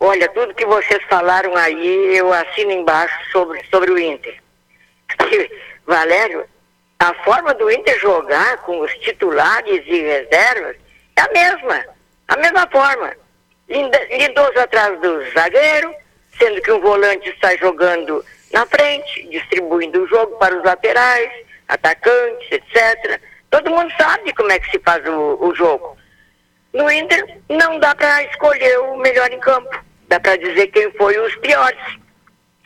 Olha, tudo que vocês falaram aí, eu assino embaixo sobre, sobre o Inter. Valério, a forma do Inter jogar com os titulares e reservas é a mesma. A mesma forma. Lindoso atrás do zagueiro, sendo que um volante está jogando na frente, distribuindo o jogo para os laterais, atacantes, etc. Todo mundo sabe como é que se faz o, o jogo. No Inter, não dá para escolher o melhor em campo. Dá para dizer quem foi os piores.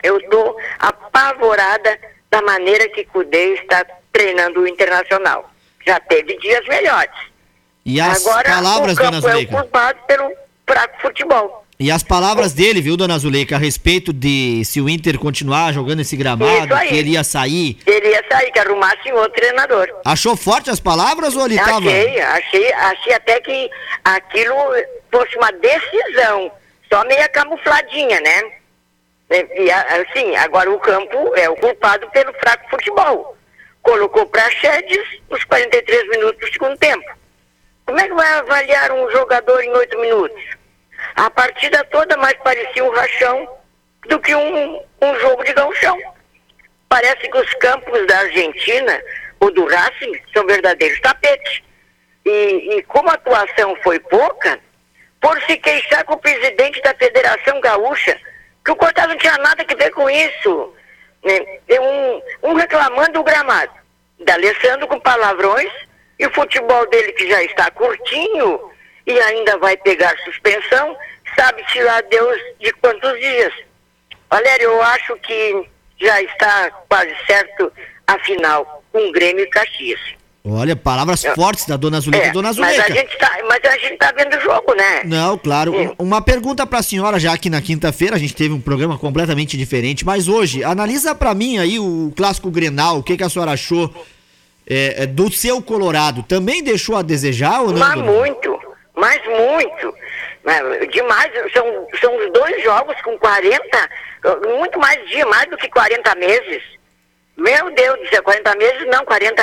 Eu estou apavorada da maneira que Cudê está treinando o Internacional. Já teve dias melhores. E as Agora, palavras, o campo é o culpado pelo fraco futebol. E as palavras dele, viu, dona Zuleika, a respeito de se o Inter continuar jogando esse gramado, que ele ia sair. Ele ia sair, que arrumasse um outro treinador. Achou forte as palavras ou ele achei, tava... Achei, achei até que aquilo fosse uma decisão, só meia camufladinha, né? E, assim, agora o campo é o culpado pelo fraco futebol. Colocou Praxedes nos 43 minutos do segundo tempo. Como é que vai avaliar um jogador em 8 minutos? A partida toda mais parecia um rachão do que um, um jogo de galchão. Parece que os campos da Argentina ou do Racing são verdadeiros tapetes. E, e como a atuação foi pouca, por se queixar com o presidente da Federação Gaúcha, que o Cortaz não tinha nada a ver com isso. Né? Um, um reclamando o gramado, da Alessandro com palavrões, e o futebol dele que já está curtinho, e ainda vai pegar suspensão, sabe-se lá Deus de quantos dias. Valério, eu acho que já está quase certo a final com um Grêmio e Caxias. Olha, palavras eu, fortes da dona Zuleika. É, dona Zuleika. Mas a gente tá, mas a gente tá vendo o jogo, né? Não, claro. É. Uma pergunta para a senhora, já que na quinta-feira a gente teve um programa completamente diferente, mas hoje, analisa para mim aí o clássico Grenal, o que, que a senhora achou é, é do seu Colorado. Também deixou a desejar ou não? Mas muito mas muito. Né? Demais, são, são os dois jogos com 40, muito mais dia, mais do que 40 meses. Meu Deus do céu, 40 meses não, 40,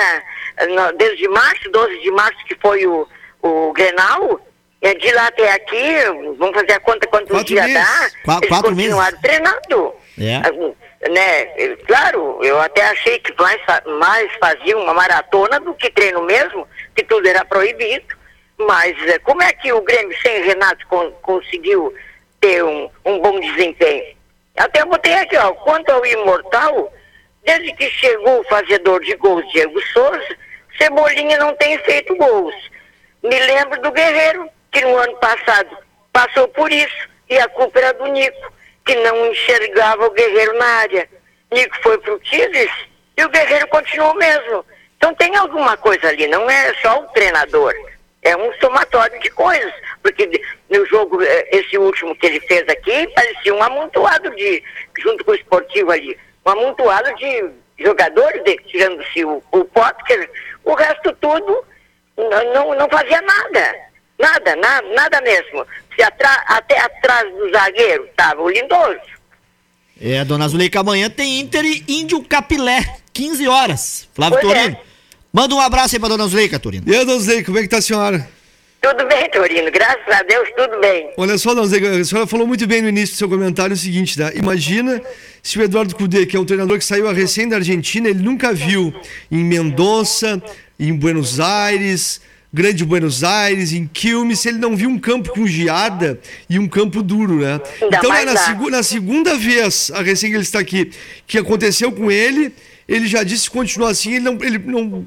desde março, 12 de março que foi o, o Grenal, é de lá até aqui, vamos fazer a conta quantos quatro dias meses. dá, Qu eles quatro continuaram meses. treinando. É. né? Claro, eu até achei que mais, mais fazia uma maratona do que treino mesmo, que tudo era proibido. Mas é, como é que o Grêmio sem Renato con conseguiu ter um, um bom desempenho? Até botei aqui, ó, quanto ao imortal, desde que chegou o fazedor de gols Diego Souza, Cebolinha não tem feito gols. Me lembro do Guerreiro, que no ano passado passou por isso, e a culpa era do Nico que não enxergava o Guerreiro na área. Nico foi para o Tigres e o Guerreiro continuou mesmo. Então tem alguma coisa ali, não é só o treinador. É um somatório de coisas. Porque no jogo, eh, esse último que ele fez aqui, parecia um amontoado de, junto com o esportivo ali, um amontoado de jogadores, tirando-se o, o Potker, o resto tudo não, não fazia nada. Nada, nada, nada mesmo. Se atra, até atrás do zagueiro estava o Lindoso. É, dona Zuleika, amanhã tem Inter e Índio Capilé, 15 horas. Flávio pois Torino. É. Manda um abraço aí pra dona Zuleika, Torino. E aí, dona Zuleika, como é que tá a senhora? Tudo bem, Torino, graças a Deus, tudo bem. Olha só, dona Zuleika, a senhora falou muito bem no início do seu comentário o seguinte, tá? Imagina se o Eduardo Cudê, que é um treinador que saiu recém da Argentina, ele nunca viu em Mendoza, em Buenos Aires, Grande Buenos Aires, em Quilmes, ele não viu um campo com geada e um campo duro, né? Ainda então, na, segu na, segunda vez, a recém que ele está aqui, que aconteceu com ele, ele já disse que continua assim, ele não, ele não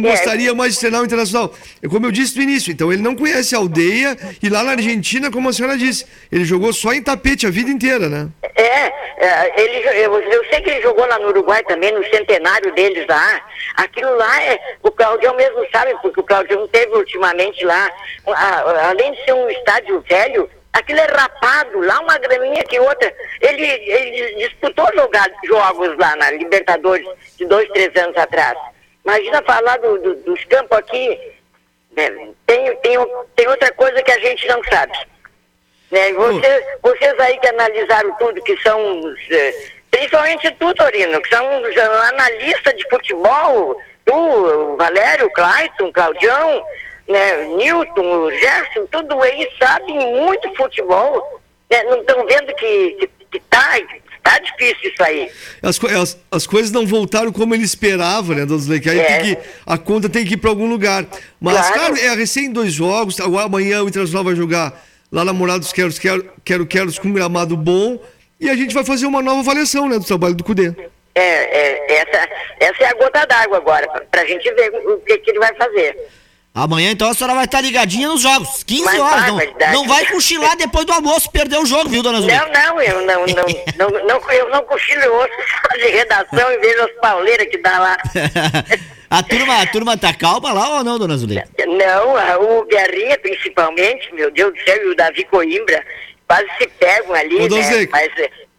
não é. gostaria mais de treinar o Internacional. É como eu disse no início, então ele não conhece a aldeia e lá na Argentina, como a senhora disse, ele jogou só em tapete a vida inteira, né? É, é ele, eu, eu sei que ele jogou lá no Uruguai também, no centenário deles lá. Aquilo lá, é, o Claudião mesmo sabe, porque o Claudião teve ultimamente lá, a, além de ser um estádio velho, aquilo é rapado, lá uma graminha que outra. Ele, ele disputou jogar, jogos lá na Libertadores de dois, três anos atrás. Imagina falar do, do, dos campos aqui. Né? Tem, tem, tem outra coisa que a gente não sabe. Né? Vocês, vocês aí que analisaram tudo, que são os, eh, principalmente tu, Torino, que são os analistas de futebol, tu, o Valério, o Clayton, o Claudião, né, Newton, o Gerson, tudo aí sabem muito futebol. Né? Não estão vendo que, que, que tá, Tá difícil isso aí. As, as, as coisas não voltaram como ele esperava, né, Dona aí é. tem que, a conta tem que ir para algum lugar. Mas, claro. cara, é recém dois jogos. Amanhã o Internacional vai jogar lá na Morada dos Queros, Quero, Quero, Queros com um gramado bom. E a gente vai fazer uma nova avaliação, né, do trabalho do Cudê. É, é essa, essa é a gota d'água agora, para a gente ver o que, que ele vai fazer. Amanhã, então, a senhora vai estar ligadinha nos jogos. 15 Mas horas. Vai, não, não vai cochilar depois do almoço, perder o jogo, viu, dona Zuleika? Não, não, eu não, não, não, não, eu não cochilo, eu ouço de redação e vejo as pauleiras que dá lá. a, turma, a turma tá calma lá ou não, dona Zuleika? Não, o Guerrinha, principalmente, meu Deus do céu, e o Davi Coimbra, quase se pegam ali, Ô, né? Mas,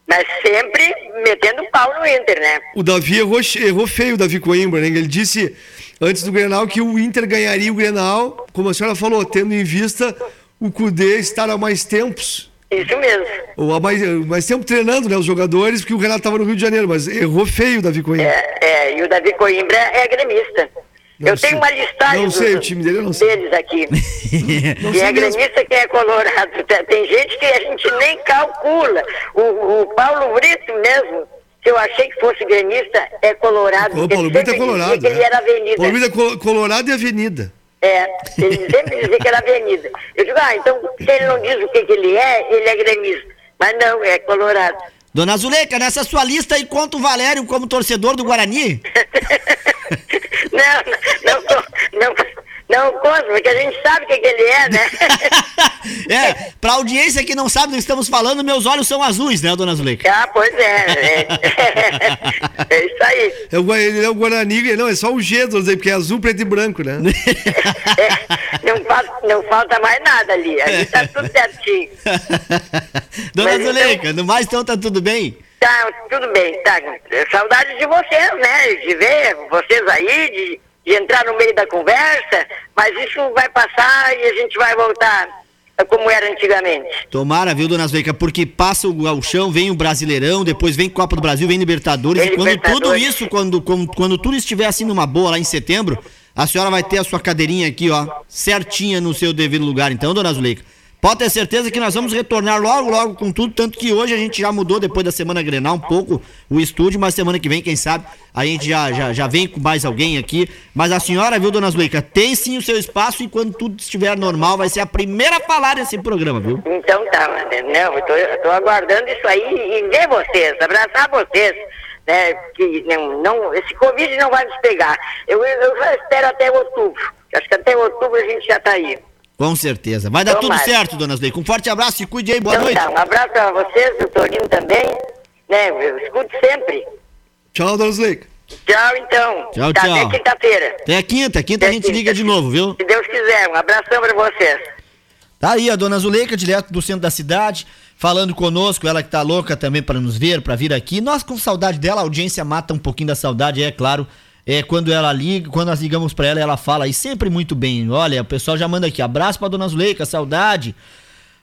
mas sempre metendo pau no Inter, né? O Davi errou, errou feio, o Davi Coimbra, né? Ele disse antes do Grenal que o Inter ganharia o Grenal, como a senhora falou, tendo em vista o Cudê estar há mais tempos. Isso mesmo. Ou há mais, mais tempo treinando né, os jogadores, porque o Renato estava no Rio de Janeiro, mas errou feio o Davi Coimbra. É, é e o Davi Coimbra é gremista. Não eu sei. tenho uma listagem não sei, dos, o time dele, não sei. deles aqui. quem é gremista, quem é colorado. Tem gente que a gente nem calcula. O, o Paulo Brito mesmo, que eu achei que fosse gremista, é colorado. O Paulo Brito é colorado. Que ele né? era avenida. Paulo Brito é colorado e avenida. É, ele sempre dizia que era avenida. Eu digo, ah, então se ele não diz o que, que ele é, ele é gremista. Mas não, é colorado. Dona Zuleika, nessa sua lista aí conta o Valério como torcedor do Guarani? não, não, não, não, não conta, porque a gente sabe o que, que ele é, né? é, pra audiência que não sabe do que estamos falando, meus olhos são azuis, né, dona Zuleika? Ah, pois é. É, é isso aí. É o, ele é o Guarani, não, é só o G, porque é azul, preto e branco, né? É, não, falta, não falta mais nada ali, ali tá tudo certinho. dona Mas, Zuleika, então... no mais então tá tudo bem? Tá, tudo bem, tá. Saudade de vocês, né? De ver vocês aí, de de entrar no meio da conversa, mas isso vai passar e a gente vai voltar como era antigamente. Tomara, viu, dona Zuleika, porque passa o galchão, vem o Brasileirão, depois vem Copa do Brasil, vem Libertadores, vem e quando Libertadores. tudo isso, quando, quando, quando tudo estiver assim numa boa lá em setembro, a senhora vai ter a sua cadeirinha aqui, ó, certinha no seu devido lugar. Então, dona Zuleika, Pode ter certeza que nós vamos retornar logo, logo com tudo. Tanto que hoje a gente já mudou, depois da semana Grenal, um pouco o estúdio, mas semana que vem, quem sabe, a gente já, já, já vem com mais alguém aqui. Mas a senhora, viu, dona Zuleika, tem sim o seu espaço e quando tudo estiver normal, vai ser a primeira a falar nesse programa, viu? Então tá, não, eu tô, eu tô aguardando isso aí e ver vocês, abraçar vocês. Né, que não, não, esse Covid não vai nos pegar. Eu, eu espero até outubro. Acho que até outubro a gente já tá aí. Com certeza. Vai dar Tomara. tudo certo, dona Zuleika. Um forte abraço e cuide aí. Boa Então noite. tá, um abraço a vocês, o Torino também. Né, eu escuto sempre. Tchau, Dona Zuleika. Tchau, então. Tchau, tá, tchau. Até quinta-feira. Até quinta. Quinta a gente liga de novo, viu? Se Deus quiser, um abração pra vocês. Tá aí a dona Zuleika, direto do centro da cidade, falando conosco, ela que tá louca também para nos ver, para vir aqui. Nós com saudade dela, a audiência mata um pouquinho da saudade, é claro. É quando ela liga, quando nós ligamos para ela, ela fala e sempre muito bem. Olha, o pessoal já manda aqui, abraço pra dona Zuleika, saudade.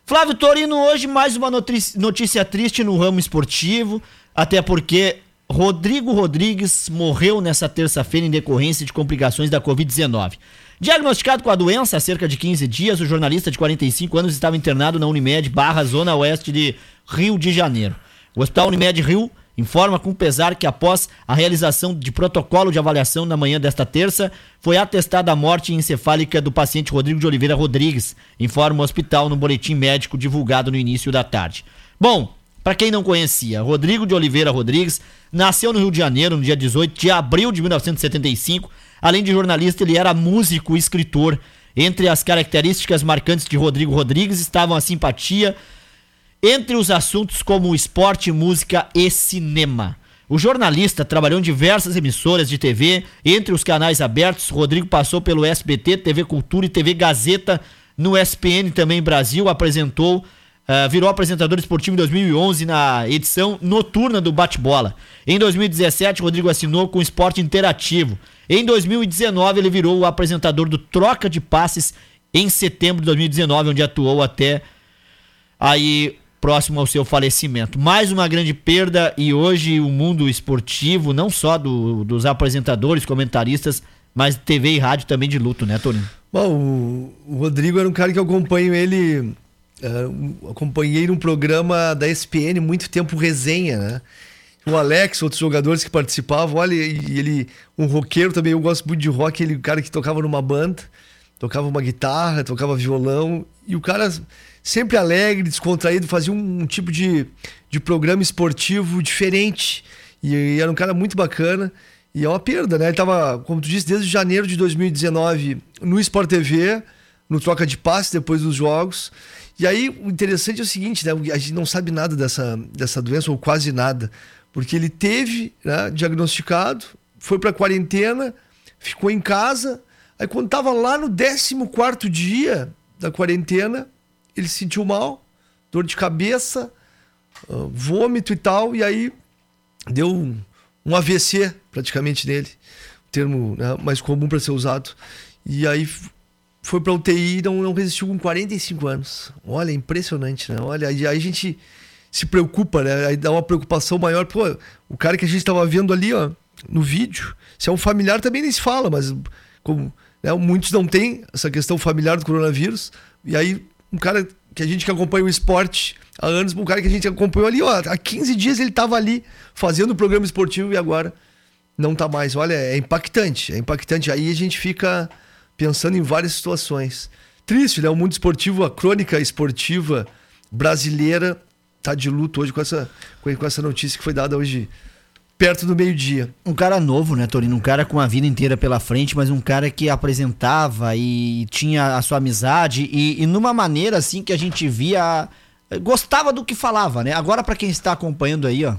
Flávio Torino, hoje mais uma notícia triste no ramo esportivo, até porque Rodrigo Rodrigues morreu nessa terça-feira em decorrência de complicações da Covid-19. Diagnosticado com a doença há cerca de 15 dias, o jornalista de 45 anos estava internado na Unimed Barra, zona oeste de Rio de Janeiro. O Hospital Unimed Rio informa com pesar que após a realização de protocolo de avaliação na manhã desta terça, foi atestada a morte encefálica do paciente Rodrigo de Oliveira Rodrigues, informa o hospital no boletim médico divulgado no início da tarde. Bom, para quem não conhecia, Rodrigo de Oliveira Rodrigues nasceu no Rio de Janeiro no dia 18 de abril de 1975. Além de jornalista, ele era músico e escritor. Entre as características marcantes de Rodrigo Rodrigues estavam a simpatia, entre os assuntos como esporte, música e cinema. O jornalista trabalhou em diversas emissoras de TV, entre os canais abertos, Rodrigo passou pelo SBT, TV Cultura e TV Gazeta, no SPN também Brasil, apresentou, ah, virou apresentador esportivo em 2011 na edição noturna do Bate-Bola. Em 2017, Rodrigo assinou com Esporte Interativo. Em 2019, ele virou o apresentador do Troca de Passes em setembro de 2019, onde atuou até aí próximo ao seu falecimento. Mais uma grande perda e hoje o mundo esportivo, não só do- dos apresentadores, comentaristas, mas TV e rádio também de luto, né, Toninho? Bom, o, Rodrigo era um cara que eu acompanho ele. um- acompanhei num programa da SPN muito tempo resenha, né? O Alex, outros jogadores que participavam, olha, ele, um roqueiro também, eu gosto muito de rock, ele, o cara que tocava numa banda, tocava uma guitarra, tocava violão, e o cara sempre alegre, descontraído, fazia um, um tipo de, de programa esportivo diferente. E, e era um cara muito bacana. E é uma perda, né? Ele tava, como tu disse, desde janeiro de 2019 no Sport TV, no troca de passe depois dos jogos. E aí, o interessante é o seguinte, né? A gente não sabe nada dessa, dessa doença, ou quase nada. Porque ele teve, né, diagnosticado, foi pra quarentena, ficou em casa. Aí quando tava lá no 14 dia da quarentena, ele se sentiu mal, dor de cabeça, ah, vômito e tal, e aí deu um, AVC praticamente nele, termo né, mais comum para ser usado. E aí foi para UTI e não, não resistiu com 45 anos. Olha, impressionante, né? Olha, aí a gente se preocupa, né? Aí dá uma preocupação maior. Pô, o cara que a gente tava vendo ali, ó, no vídeo, se é um familiar também nem se fala, mas como né, muitos não têm essa questão familiar do coronavírus, e aí um cara que a gente que acompanha o esporte há anos, um cara que a gente acompanhou ali, ó, há 15 dias ele tava ali fazendo o programa esportivo e agora não tá mais. Olha, é impactante, é impactante. Aí a gente fica pensando em várias situações. Triste, né? O mundo esportivo, a crônica esportiva brasileira tá de luto hoje com essa, com essa notícia que foi dada hoje perto do meio-dia. Um cara novo, né, Torino? Um cara com a vida inteira pela frente, mas um cara que apresentava e tinha a sua amizade e, e numa maneira assim que a gente via. Gostava do que falava, né? Agora, pra quem está acompanhando aí, ó,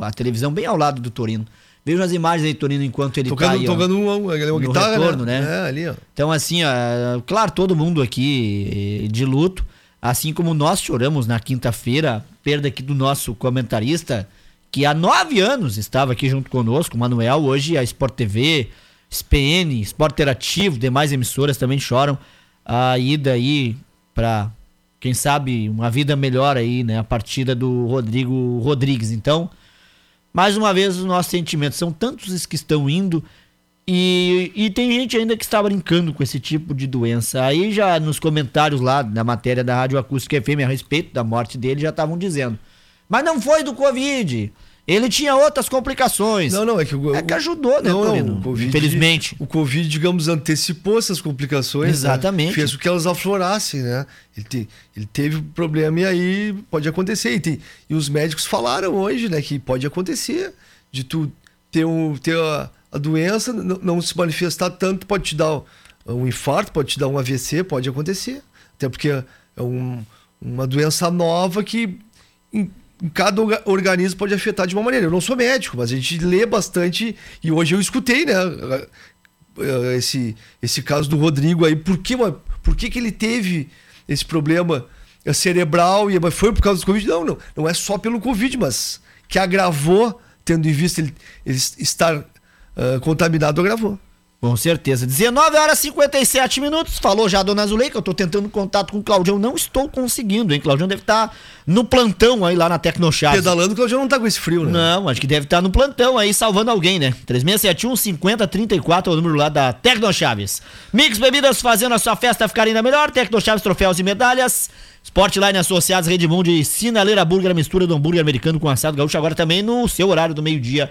a televisão bem ao lado do Torino. Vejam as imagens aí, Torino, enquanto ele tá Tocando, aí, ó. tocando uma, uma, uma guitarra, retorno, né? né? É, ali, ó. Então, assim, ó, claro, todo mundo aqui eh, de luto, assim como nós choramos na quinta-feira, perda aqui do nosso comentarista, que há nove anos estava aqui junto conosco, o Manuel, hoje a Sport TV, SPN, Sport Interativo, demais emissoras também choram a ida aí para quem sabe uma vida melhor aí, né, a partida do Rodrigo Rodrigues. Então, mais uma vez os nossos sentimentos são tantos os que estão indo E, e tem gente ainda que está brincando com esse tipo de doença. Aí já nos comentários lá da matéria da Rádio Acústica FM a respeito da morte dele já estavam dizendo. Mas não foi do Covid. Ele tinha outras complicações. Não, não, é que, o, é que ajudou, né, não, não, o COVID, Infelizmente. O Covid, digamos, antecipou essas complicações. Né? Exatamente. Né? Fez com que elas aflorassem, né? Ele, te, ele teve problema e aí pode acontecer. E, tem, e os médicos falaram hoje, né, que pode acontecer de tu ter, um, ter a, a doença, não, não, se manifestar tanto, pode te dar um infarto, pode te dar um AVC, pode acontecer. Até porque é um, uma doença nova que cada organismo pode afetar de uma maneira. Eu não sou médico, mas a gente lê bastante e hoje eu escutei, né? Esse, esse caso do Rodrigo aí, por que, por que, que ele teve esse problema cerebral e foi por causa do Covid? Não, não, não é só pelo Covid, mas que agravou, tendo em vista ele, ele estar uh, contaminado, agravou. Com certeza. 19 horas e 57 minutos. Falou já a dona Zuleika. Eu tô tentando contato com o Claudião. Não estou conseguindo, hein? Claudião deve estar tá no plantão aí lá na Tecnochaves. Pedalando, o Claudião não tá com esse frio, né? Não, acho que deve estar tá no plantão aí salvando alguém, né? 3671 5034 é o número lá da Tecnochaves. Mix Bebidas fazendo a sua festa ficar ainda melhor. Tecnochaves, troféus e medalhas. Sportline Associados Redmond e Sinaleira Burger, mistura do hambúrguer americano com assado gaúcho. Agora também no seu horário do meio-dia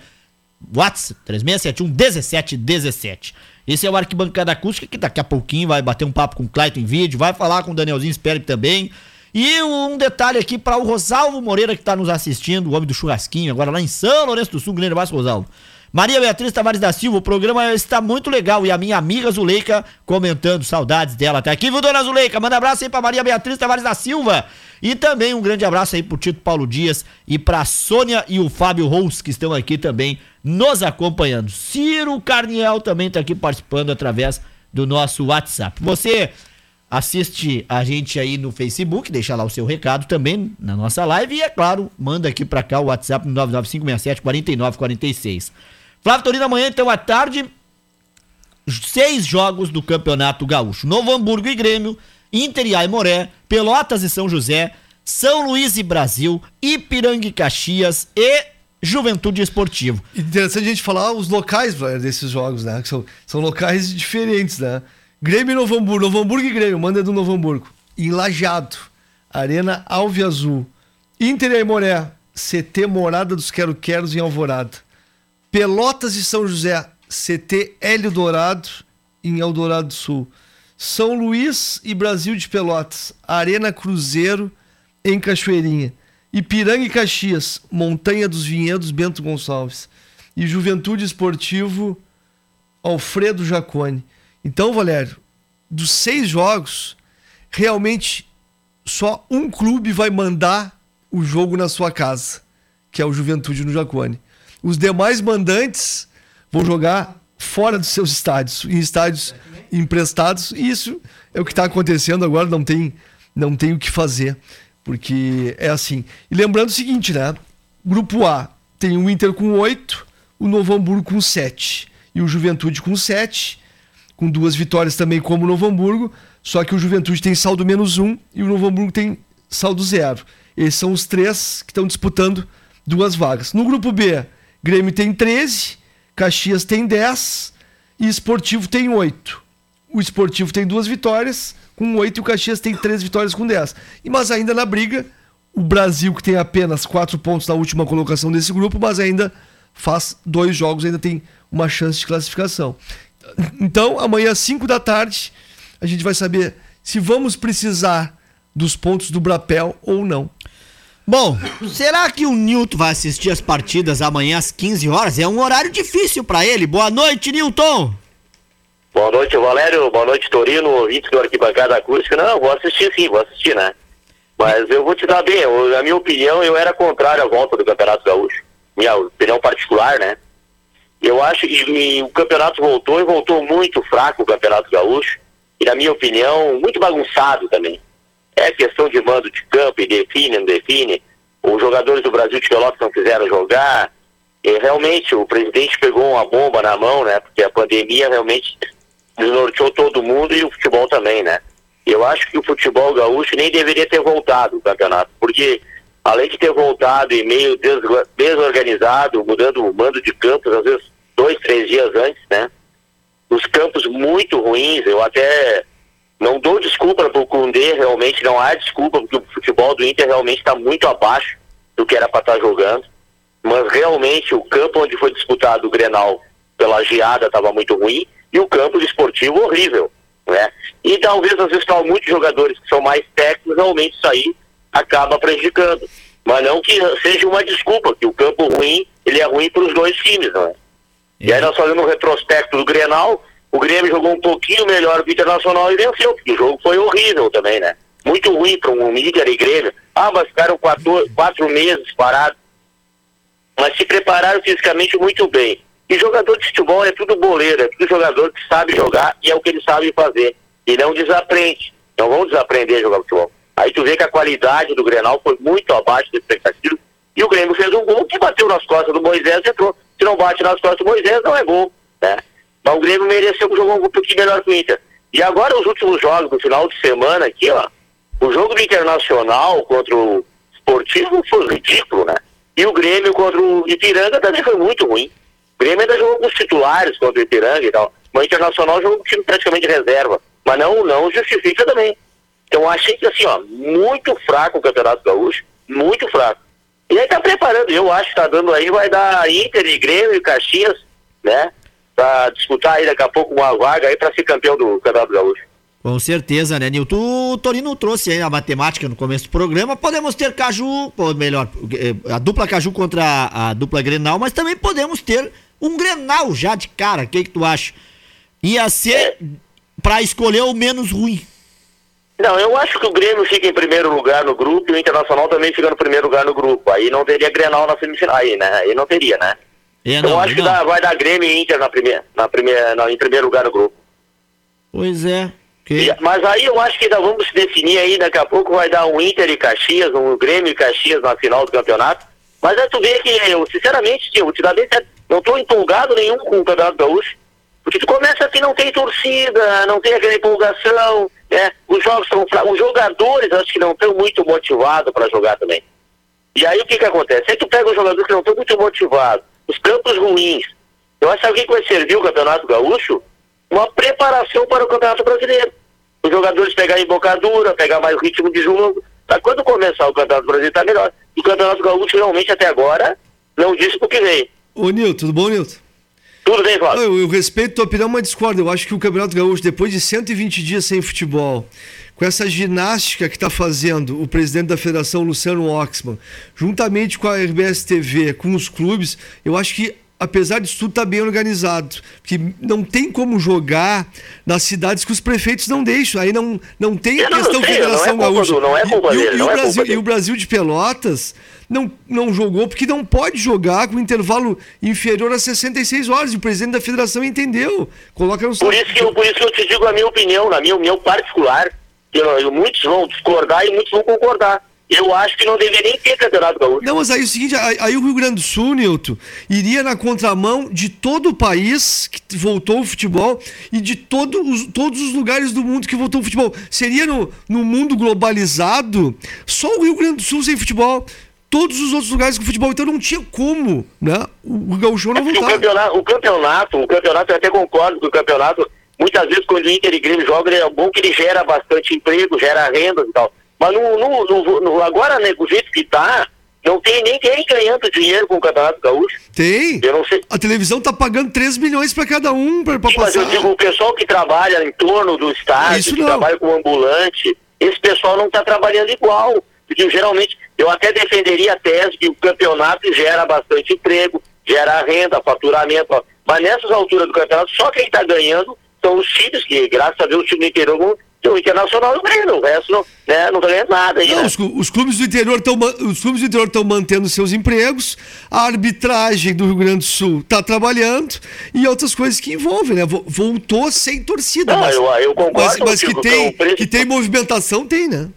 WhatsApp 3671 1717. Esse é o Arquibancada Acústica, que daqui a pouquinho vai bater um papo com o Clayton em vídeo, vai falar com o Danielzinho Sperb também. E um detalhe aqui para o Rosalvo Moreira, que está nos assistindo, o homem do churrasquinho, agora lá em São Lourenço do Sul, grande abraço, Rosalvo. Maria Beatriz Tavares da Silva, o programa está muito legal. E a minha amiga Zuleika comentando, saudades dela. Tá aqui, viu, dona Zuleika? Manda abraço aí pra Maria Beatriz Tavares da Silva. E também um grande abraço aí pro Tito Paulo Dias e pra Sônia e o Fábio Rous, que estão aqui também nos acompanhando. Ciro Carniel também tá aqui participando através do nosso WhatsApp. Você assiste a gente aí no Facebook, deixa lá o seu recado também na nossa live e, é claro, manda aqui pra cá o WhatsApp no 99567 4946. Flávio Torino, amanhã, então, à tarde, seis jogos do Campeonato Gaúcho. Novo Hamburgo e Grêmio, Inter e Aimoré, Pelotas e São José, São Luís e Brasil, Ipiranga e Caxias e Juventude Esportivo. Interessante a gente falar os locais desses jogos, né? Que são, são locais diferentes, né? Grêmio e Novo Hamburgo, Novo Hamburgo e Grêmio, manda do Novo Hamburgo. Em Lajado, Arena Alve Azul. Inter e Aimoré, CT Morada dos Quero Queros em Alvorada. Pelotas e São José, CT Hélio Dourado, em Eldorado do Sul. São Luís e Brasil de Pelotas, Arena Cruzeiro, em Cachoeirinha. Ipiranga e Caxias, Montanha dos Vinhedos, Bento Gonçalves. E Juventude Esportivo, Alfredo Jacone. Então, Valério, dos seis jogos, realmente só um clube vai mandar o jogo na sua casa, que é o Juventude no Jacone. Os demais mandantes vão jogar fora dos seus estádios, em estádios emprestados. E isso é o que está acontecendo agora, não tem, não tem o que fazer, porque é assim. E lembrando o seguinte, né? Grupo A tem o Inter com 8, o Novo Hamburgo com 7 e o Juventude com 7, com duas vitórias também como o Novo Hamburgo, só que o Juventude tem saldo menos 1 e o Novo Hamburgo tem saldo zero. Esses são os três que estão disputando duas vagas. No grupo B, Grêmio tem 13, Caxias tem 10 e Esportivo tem 8. O Esportivo tem duas vitórias com 8 e o Caxias tem três vitórias com 10. E, mas ainda na briga, o Brasil, que tem apenas 4 pontos na última colocação desse grupo, mas ainda faz dois jogos, ainda tem uma chance de classificação. Então, amanhã, às 5 da tarde, a gente vai saber se vamos precisar dos pontos do Brapel ou não. Bom, será que o Nilton vai assistir as partidas amanhã às 15 horas? É um horário difícil para ele. Boa noite, Nilton. Boa noite, Valério. Boa noite, Torino, ouvinte do Arquibancada Acústica. Não, vou assistir sim, vou assistir, né? Mas eu vou te dar bem, eu, na minha opinião, eu era contrário à volta do Campeonato Gaúcho. Minha opinião particular, né? Eu acho que o campeonato voltou e voltou muito fraco o Campeonato Gaúcho. E, na minha opinião, muito bagunçado também. É questão de mando de campo e define, não define. Os jogadores do Brasil de Pelotas não quiseram jogar. E realmente o presidente pegou uma bomba na mão, né? Porque a pandemia realmente desnorteou todo mundo e o futebol também, né? Eu acho que o futebol gaúcho nem deveria ter voltado o campeonato, porque além de ter voltado e meio desorganizado, mudando o mando de campos, às vezes dois, três dias antes, né? os campos muito ruins. Eu até não dou desculpa para o Cundê, realmente não há desculpa, porque o futebol do Inter realmente está muito abaixo do que era para estar tá jogando. Mas realmente o campo onde foi disputado o Grenal pela geada estava muito ruim e o campo esportivo horrível. Né? E talvez às vezes para muitos jogadores que são mais técnicos, realmente isso aí acaba prejudicando. Mas não que seja uma desculpa, que o campo ruim, ele é ruim para os dois times, não é? E aí nós fazendo um retrospecto do Grenal, o Grêmio jogou um pouquinho melhor que o Internacional e venceu, porque o jogo foi horrível também, né? Muito ruim para um Inter e Grêmio. Ah, mas ficaram quatro, quatro meses parados. Mas se prepararam fisicamente muito bem. E jogador de futebol é tudo boleiro, é tudo jogador que sabe jogar e é o que ele sabe fazer. E não desaprende. Não vão desaprender a jogar futebol. Aí tu vê que a qualidade do Grenal foi muito abaixo da expectativa. E o Grêmio fez um gol que bateu nas costas do Moisés e entrou. Se não bate nas costas do Moisés, não é gol. Né? Mas o Grêmio mereceu jogar um pouquinho melhor que o Inter. E agora os últimos jogos do final de semana aqui, ó. O jogo do Internacional contra o Esportivo foi ridículo, né? E o Grêmio contra o Ipiranga também foi muito ruim. O Grêmio ainda jogou com os titulares contra o Ipiranga e tal. Mas o Internacional jogou com time praticamente reserva. Mas não, não justifica também. Então achei que assim, ó, muito fraco o Campeonato Gaúcho, muito fraco. E aí tá preparando, eu acho que tá dando aí, vai dar Inter e Grêmio e Caxias, né? Para disputar aí daqui a pouco uma vaga aí para ser campeão do Campeonato Gaúcho. Com certeza, né, Nilton? O Torino trouxe aí a matemática no começo do programa. Podemos ter Caju, ou melhor, eh, a dupla Caju contra a, a dupla Grenal, mas também podemos ter um Grenal já de cara. O que, que tu acha? Ia ser é. para escolher o menos ruim. Não, eu acho que o Grêmio fica em primeiro lugar no grupo e o Internacional também fica no primeiro lugar no grupo. Aí não teria Grenal na semifinal, aí, né? Aí não teria, né? É, não, eu acho que dá, vai dar Grêmio e Inter na primeira, na primeira, na, em primeiro lugar no grupo. Pois é. Que... Mas aí eu acho que ainda vamos definir aí, daqui a pouco vai dar um Inter e Caxias, um Grêmio e Caxias na final do campeonato. Mas aí tu vê que eu, sinceramente, tio, te dá bem certo, não estou empolgado nenhum com o Campeonato Gaúcho. Porque tu começa assim, não tem torcida, não tem aquela empolgação, né? Os jogos são Os jogadores acho que não estão muito motivados para jogar também. E aí o que que acontece? Aí tu pega os jogadores que não estão muito motivados, os campos ruins. Eu acho que alguém que vai servir o Campeonato Gaúcho uma preparação para o Campeonato Brasileiro. Os jogadores pegarem embocadura, pegar mais ritmo de jogo. Para quando começar o Campeonato Brasileiro tá melhor. E o Campeonato Gaúcho realmente até agora não disse o que veio. Ô Nilton, tudo bom, Nilton? Tudo bem, Flávio? Eu, eu respeito a tua opinião, mas discordo. Eu acho que o Campeonato Gaúcho, depois de 120 dias sem futebol, com essa ginástica que está fazendo o presidente da federação, Luciano Oxman, juntamente com a RBS TV, com os clubes, eu acho que apesar disso tudo, está bem organizado. Que não tem como jogar nas cidades que os prefeitos não deixam. Aí não, não tem a questão sei, Federação não é Gaúcha. Não é culpa e, dele, e, não o é Brasil, e o Brasil de Pelotas não, não jogou porque não pode jogar com intervalo inferior a 66 horas. E o presidente da federação entendeu. Coloca no por isso que eu, Por isso que eu te digo a minha opinião, na minha opinião particular eu, muitos vão discordar e muitos vão concordar. Eu acho que não deveria nem ter campeonato gaúcho. Não, mas aí é o seguinte, aí, aí, o Rio Grande do Sul, Nilton, iria na contramão de todo o país que voltou o futebol e de todo os, todos os lugares do mundo que voltou o futebol. Seria no, no mundo globalizado só o Rio Grande do Sul sem futebol. Todos os outros lugares com futebol, então não tinha como, né? O, o gaúcho não voltar. O campeonato, o campeonato, o campeonato, eu até concordo que o campeonato Muitas vezes, quando o Inter e Grêmio jogam, é bom que ele gera bastante emprego, gera renda e tal. Mas no, no, no, agora, né, do jeito que tá, não tem nem quem ganhando dinheiro com o Campeonato Gaúcho. Tem. Eu não sei. A televisão tá pagando 3 milhões para cada um para passar. Mas eu digo, o pessoal que trabalha em torno do estádio, que trabalha com ambulante, esse pessoal não tá trabalhando igual. Porque geralmente, eu até defenderia a tese que o campeonato gera bastante emprego, gera renda, faturamento. Mas nessas alturas do campeonato, só quem está ganhando são os times que, graças a Deus, o time do interior o Internacional não ganha, o resto não, né, não tá ganhando nada. Aí, não, né? os, os, clubes do interior estão os clubes do interior estão mantendo seus empregos, a arbitragem do Rio Grande do Sul está trabalhando e outras coisas que envolvem, né? Voltou sem torcida. Não, mas, eu, eu concordo. Mas, mas que, tem, que tem movimentação, tem, né?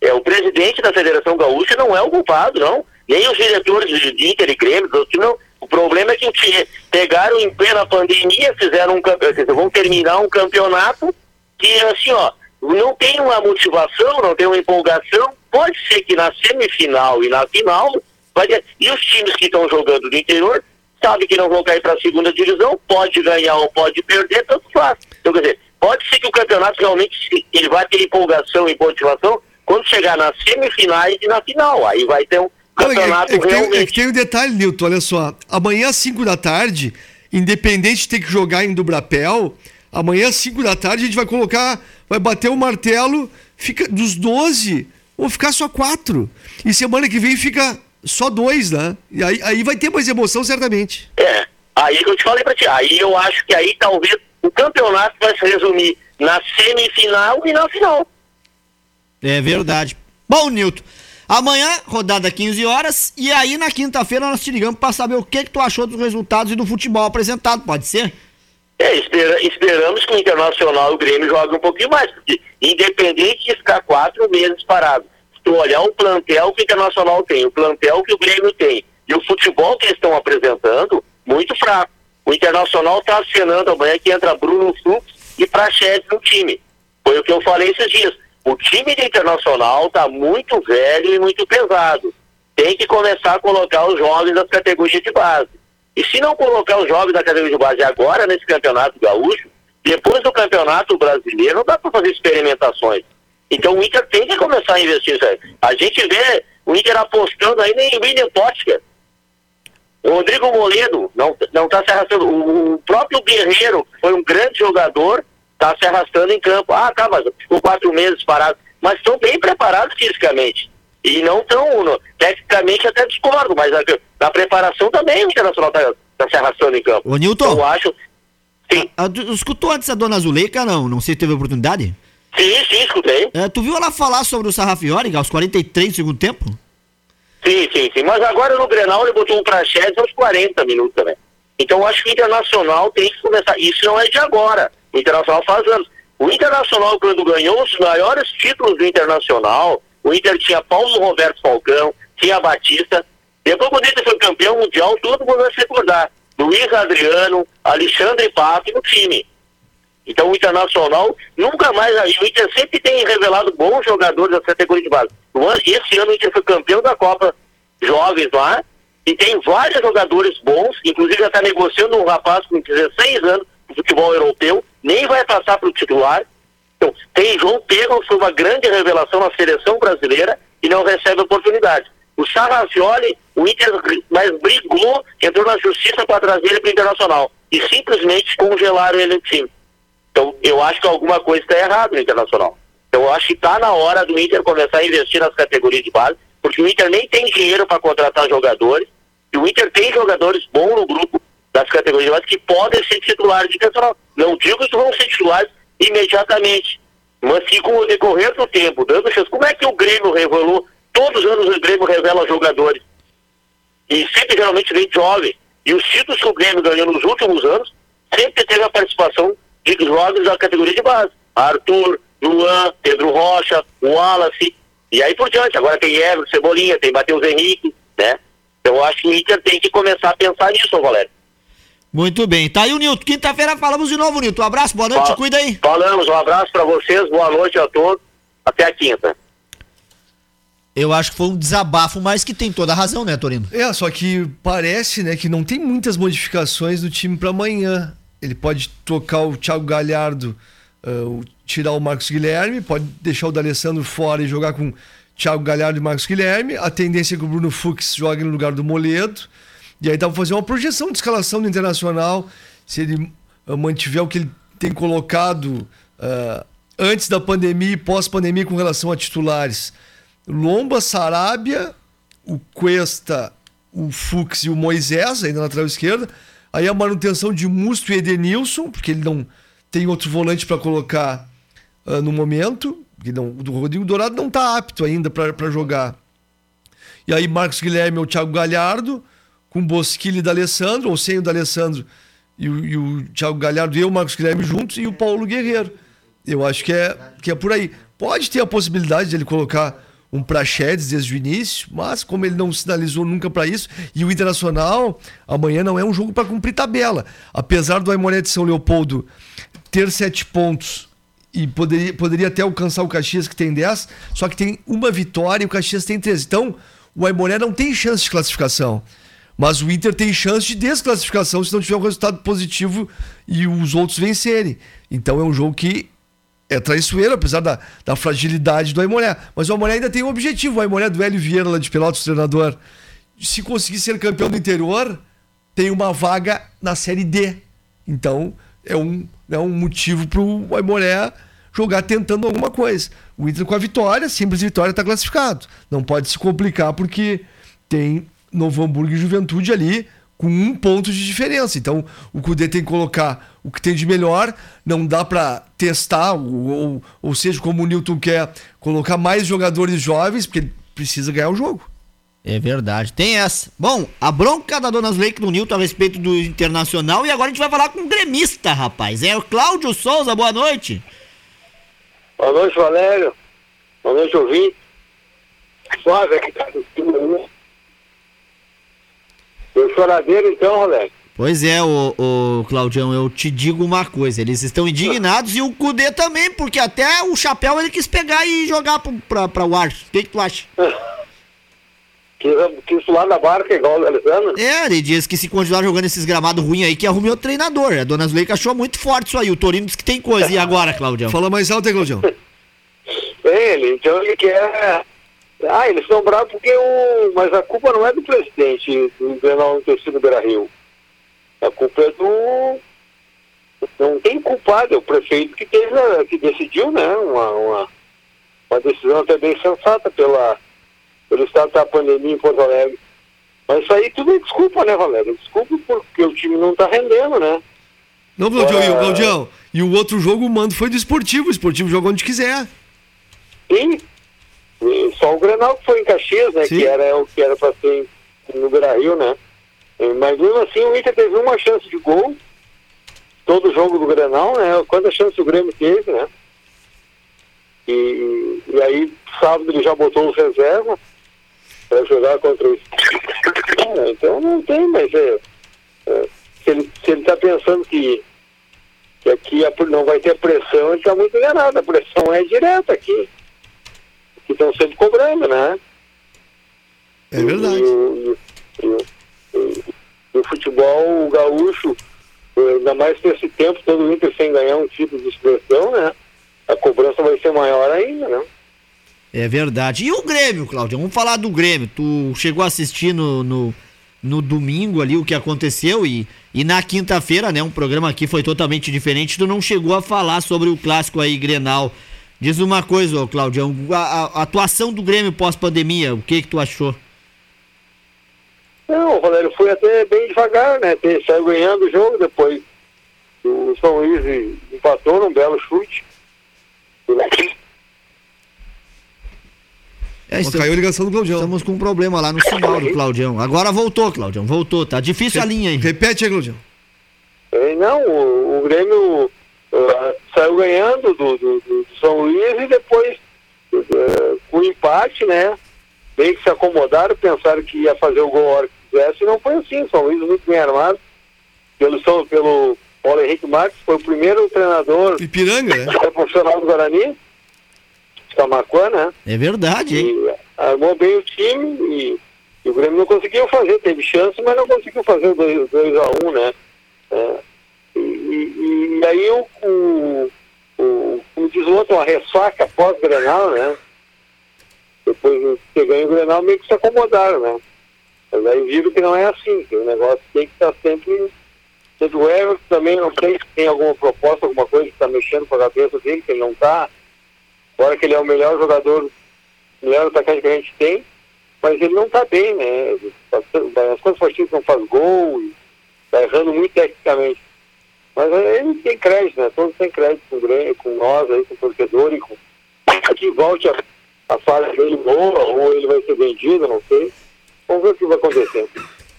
É, o presidente da Federação Gaúcha não é o culpado, não. Nem os diretores de Inter e Grêmio, não, o problema é que pegaram em plena pandemia, fizeram um campeonato, vão terminar um campeonato que, assim, ó, não tem uma motivação, não tem uma empolgação. Pode ser que na semifinal e na final, vai e os times que estão jogando do interior sabe que não vão cair para a segunda divisão, pode ganhar ou pode perder, tanto faz. Então, quer dizer, pode ser que o campeonato realmente ele vai ter empolgação e motivação quando chegar nas semifinais e na final. Aí vai ter um campeonato é, é, realmente. Tem, é que tem um detalhe, Nilton, olha só. Amanhã às 5 da tarde, independente de ter que jogar em Dubrapel, amanhã às 5 da tarde a gente vai colocar, vai bater o martelo, fica dos 12, vão ficar só 4. E semana que vem fica só dois, né? E aí, aí vai ter mais emoção, certamente. É, aí que eu te falei pra ti. Aí eu acho que aí talvez o campeonato vai se resumir na semifinal e na final. É verdade. Bom, Nilton, amanhã, rodada 15 horas, e aí na quinta-feira nós te ligamos pra saber o que, que tu achou dos resultados e do futebol apresentado, pode ser? É, espera, esperamos que o Internacional e o Grêmio joguem um pouquinho mais, porque independente de ficar quatro meses parado, se tu olhar o plantel que o Internacional tem, o plantel que o Grêmio tem e o futebol que eles estão apresentando, muito fraco. O Internacional está acenando amanhã que entra Bruno Fux e Praxedes no time. Foi o que eu falei esses dias. O time do Internacional está muito velho e muito pesado. Tem que começar a colocar os jovens das categorias de base. E se não colocar os jovens da categoria de base agora nesse campeonato gaúcho, depois do campeonato brasileiro, não dá para fazer experimentações. Então o Inter tem que começar a investir nisso aí. A gente vê o Inter apostando ainda em William Potker. O Rodrigo Moledo não está se arrastando. O, o, próprio Guerreiro, foi um grande jogador, está se arrastando em campo. Ah, tá, mas ficou quatro meses parado. Mas estão bem preparados fisicamente. E não tão, tecnicamente até discordo, mas na, na preparação também o Internacional está tá se arrastando em campo. Ô, Nilton. Eu acho. Sim. A, a, escutou antes a dona Zuleika, não? Não sei se teve oportunidade? Sim, sim, escutei. É, tu viu ela falar sobre o Sarrafiori aos 43 do segundo tempo? Sim, sim, sim. Mas agora no Grenal ele botou um Praxedes aos 40 minutos também. Então eu acho que o Internacional tem que começar. Isso não é de agora. O Internacional faz anos. O Internacional, quando ganhou os maiores títulos do Internacional, o Inter tinha Paulo Roberto Falcão, tinha Batista. Depois, quando o Inter foi campeão mundial, todo mundo vai se recordar. Luiz Adriano, Alexandre Pato no time. Então o Internacional nunca mais. O Inter sempre tem revelado bons jogadores da categoria de base. Esse ano o Inter foi campeão da Copa Jovens lá e tem vários jogadores bons, inclusive já está negociando um rapaz com 16 anos futebol europeu, nem vai passar para o titular. Então, tem João Pedro, foi uma grande revelação na seleção brasileira e não recebe oportunidade. O Sarrafioli, o Inter mas brigou, entrou na justiça para trazer ele para o Internacional e simplesmente congelaram ele no time. Então, eu acho que alguma coisa está errada no Internacional. Então, eu acho que está na hora do Inter começar a investir nas categorias de base, porque o Inter nem tem dinheiro para contratar jogadores, e o Inter tem jogadores bons no grupo das categorias de base que podem ser titulares de Internacional. Não digo que vão ser titulares imediatamente, mas que com o decorrer do tempo, dando chance. Como é que o Grêmio revelou? Todos os anos o Grêmio revela jogadores. E sempre geralmente vem jovem. E os títulos que o Grêmio ganhou nos últimos anos sempre teve a participação de jovens da categoria de base. Arthur, Luan, Pedro Rocha, Wallace, e aí por diante. Agora tem Everton, Cebolinha, tem Matheus Henrique, né? Então eu acho que o Inter tem que começar a pensar nisso, Valério. Muito bem. Tá aí o Nilton. Quinta-feira falamos de novo, Nilton. Um abraço, boa noite, Fal cuida aí. Falamos, um abraço para vocês, boa noite a todos. Até a quinta. Eu acho que foi um desabafo, mas que tem toda a razão, né, Torino? É, só que parece, né, que não tem muitas modificações do time para amanhã. Ele pode trocar o Thiago Galhardo, uh, tirar o Marcos Guilherme, pode deixar o D'Alessandro fora e jogar com Thiago Galhardo e Marcos Guilherme. A tendência é que o Bruno Fux jogue no lugar do Moledo. E aí dá pra fazer uma projeção de escalação do Internacional, se ele uh, mantiver o que ele tem colocado uh, antes da pandemia e pós-pandemia com relação a titulares. Lomba, Sarabia, o Cuesta, o Fux e o Moisés, ainda na lateral esquerda. Aí a manutenção de Musto e Edenilson, porque ele não tem outro volante para colocar uh, no momento. Porque não, o Rodrigo Dourado não está apto ainda para jogar. E aí Marcos Guilherme ou Thiago Galhardo com Bosquilha e D'Alessandro, ou sem o D'Alessandro e o, e o Thiago Galhardo e o Marcos Guilherme juntos, e o Paulo Guerreiro. Eu acho que é, que é por aí. Pode ter a possibilidade de ele colocar um Praxedes desde o início, mas como ele não sinalizou nunca para isso, e o Internacional amanhã não é um jogo para cumprir tabela. Apesar do Aimoré de São Leopoldo ter sete pontos e poderia, poderia até alcançar o Caxias, que tem 10, só que tem uma vitória e o Caxias tem 13. Então, o Aimoré não tem chance de classificação. Mas o Inter tem chance de desclassificação se não tiver um resultado positivo e os outros vencerem. Então é um jogo que é traiçoeiro, apesar da, da fragilidade do Aimoré. Mas o Aimoré ainda tem um objetivo. O Aimoré do Hélio Vieira, lá de Pelotas, treinador. Se conseguir ser campeão do interior, tem uma vaga na Série D. Então é um, é um motivo para o Aimoré jogar tentando alguma coisa. O Inter com a vitória, simples vitória, está classificado. Não pode se complicar porque tem Novo Hamburgo e Juventude ali com um ponto de diferença. Então, o Cudê tem que colocar o que tem de melhor, não dá para testar, ou, ou, ou, seja, como o Newton quer, colocar mais jogadores jovens, porque ele precisa ganhar o jogo. É verdade, tem essa. Bom, a bronca da Dona Lake no Newton a respeito do Internacional e agora a gente vai falar com um gremista, rapaz. É o Cláudio Souza, boa noite. Boa noite, Valério. Boa noite, ouvinte. Suave aqui, tá eu choradeiro então, Rolex. Pois é, o, o Claudião, eu te digo uma coisa, eles estão indignados e o Cudê também, porque até o chapéu ele quis pegar e jogar pro, pra, pra o ar. O que, que tu acha? Quis, quis lá na barca igual o Alessandro? É, ele diz que se continuar jogando esses gramados ruins aí, que arrume outro treinador. A dona Zuleika achou muito forte isso aí. O Torino disse que tem coisa. E agora, Claudião? Fala mais alto aí, Claudião. ele, então ele quer ah, eles estão bravos porque o. Mas a culpa não é do presidente do Grenal não ter sido Beira Rio. A culpa é do. Não tem culpado, é o prefeito que, teve, que decidiu, né? Uma, uma, uma decisão até bem sensata pela, pelo estado da pandemia em Porto Alegre. Mas isso aí tudo é desculpa, né, Valério? Desculpa porque o time não está rendendo, né? Não, Claudião, é... Claudião, e o outro jogo, o mando foi do esportivo. O esportivo joga onde quiser. Sim, só o Grenal que foi em Caxias, né? Sim. Que era o que era para ser no Brasil, né? Mas mesmo assim o Inter teve uma chance de gol. Todo jogo do Grenal, né? Quantas chances o Grêmio teve, né? E, e aí, sábado ele já botou os reservas para jogar contra o é, Então não tem, mas é, é, se ele se ele está pensando que, que aqui não vai ter pressão, ele está muito enganado. A pressão é direta aqui que estão sempre cobrando, né? É verdade. E, e, e, o futebol o gaúcho, ainda mais nesse tempo, todo o Inter sem ganhar um título de expressão, né? A cobrança vai ser maior ainda, né? É verdade. E o Grêmio, Cláudio? Vamos falar do Grêmio. Tu chegou a assistir no, no, no domingo ali o que aconteceu e, e na quinta-feira, né? Um programa aqui foi totalmente diferente. Tu não chegou a falar sobre o clássico aí, Grenal. Diz uma coisa, Claudião, a, a, atuação do Grêmio pós-pandemia, o que que tu achou? Não, Valério foi até bem devagar, né? Saiu ganhando o jogo, depois o São Luís empatou num belo chute. É, estamos, caiu a ligação do Claudião. Estamos com um problema lá no sinal do Claudião. Agora voltou, Claudião, voltou. Tá difícil Re a linha aí. Repete aí, Claudião. É, não, o, o Grêmio uh, saiu ganhando do, do, do, São Luís e depois, uh, com empate, né? Bem que se acomodaram, pensaram que ia fazer o gol a hora que quisesse, e não foi assim. São Luís muito bem armado. Pelo, pelo Paulo Henrique Marques, foi o primeiro treinador Ipiranga, né? É profissional do Guarani, de Camacuã, né? É verdade, hein? E armou bem o time e, e, o Grêmio não conseguiu fazer, teve chance, mas não conseguiu fazer o 2x1, um, né? É, e, aí o, o, o, como diz o outro, a ressaca pós-Grenal, né? Depois de ter ganho o Grenal, meio que se acomodaram, né? Mas aí viram que não é assim, que o negócio tem que estar sempre. Sempre o Everton também não sei se tem alguma proposta, alguma coisa que está mexendo com a cabeça dele, que ele não está. Agora que ele é o melhor jogador, o melhor atacante que a gente tem, mas ele não está bem, né? As coisas partidas não faz gol, está errando muito tecnicamente. Mas ele tem crédito, né? Todos têm crédito com, com nós aí, com o torcedor e com que volte a, a falha dele boa, ou ele vai ser vendido, não sei. Vamos ver o que vai acontecer.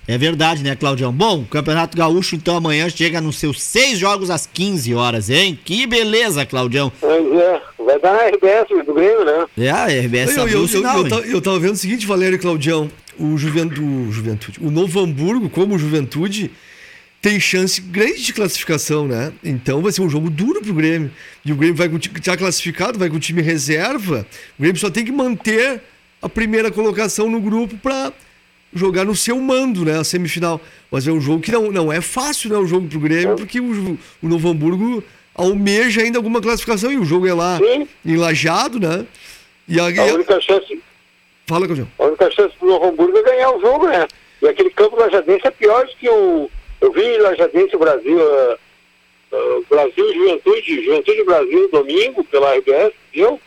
É verdade, né, Claudião? Bom, o Campeonato Gaúcho, então, amanhã chega nos seus seis jogos às 15 horas, hein? Que beleza, Claudião. Pois é, vai dar na RBS do Grêmio, né? É, a RBS eu, eu, eu, eu, eu, tava vendo o seguinte, Valério e Claudião, o Juventude, o Novo Hamburgo, como Juventude, tem chance grande de classificação, né? Então vai ser um jogo duro pro Grêmio. E o Grêmio vai estar classificado, vai com o time reserva. O Grêmio só tem que manter a primeira colocação no grupo para jogar no seu mando, né? A semifinal. Mas é um jogo que não, não é fácil, né? O jogo pro Grêmio, porque o, o Novo Hamburgo almeja ainda alguma classificação e o jogo é lá Sim. enlajado, né? E a, A única chance, Fala, Claudião. a única chance do Novo Hamburgo é ganhar o jogo, né? E aquele campo lajadense é pior do que o. Eu vi Lajadense Brasil, ah, ah, Brasil Juventude, Juventude Brasil domingo pela RBS, viu?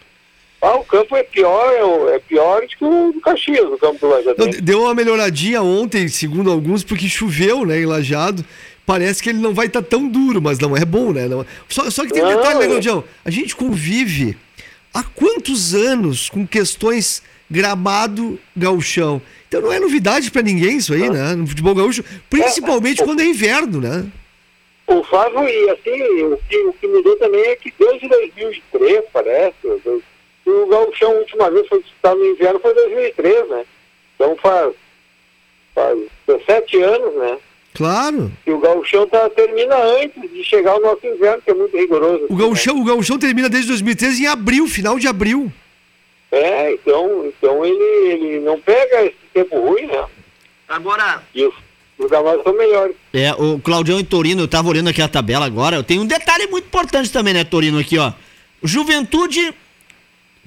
Ah, o campo é pior, é, é pior do que o do Caxias, o campo do Lajadense. deu uma melhoradinha ontem, segundo alguns, porque choveu, né, em Lajado. Parece que ele não vai estar tão duro, mas não é bom, né? Não- Só, só que tem um Não, detalhe, né, é. Claudião? A gente convive há quantos anos com questões gramado gauchão? Então não é novidade pra ninguém isso aí, né? No futebol gaúcho, principalmente quando é inverno, né? O Flávio, e assim, o que, o que mudou também é que desde 2003, parece, o Gauchão, a última vez foi disputado no inverno foi em 2003, né? Então faz, faz 17 anos, né? Claro. E o Gauchão tá, termina antes de chegar o nosso inverno, que é muito rigoroso. O gauchão, o gauchão termina desde 2013 em abril, final de abril. É, então, então ele, ele não pega esse tempo ruim, né? Agora, E os, os gramados são melhores. É, o Claudião e Torino, eu tava olhando aqui a tabela agora. Tem um detalhe muito importante também, né, Torino? Aqui, ó. Juventude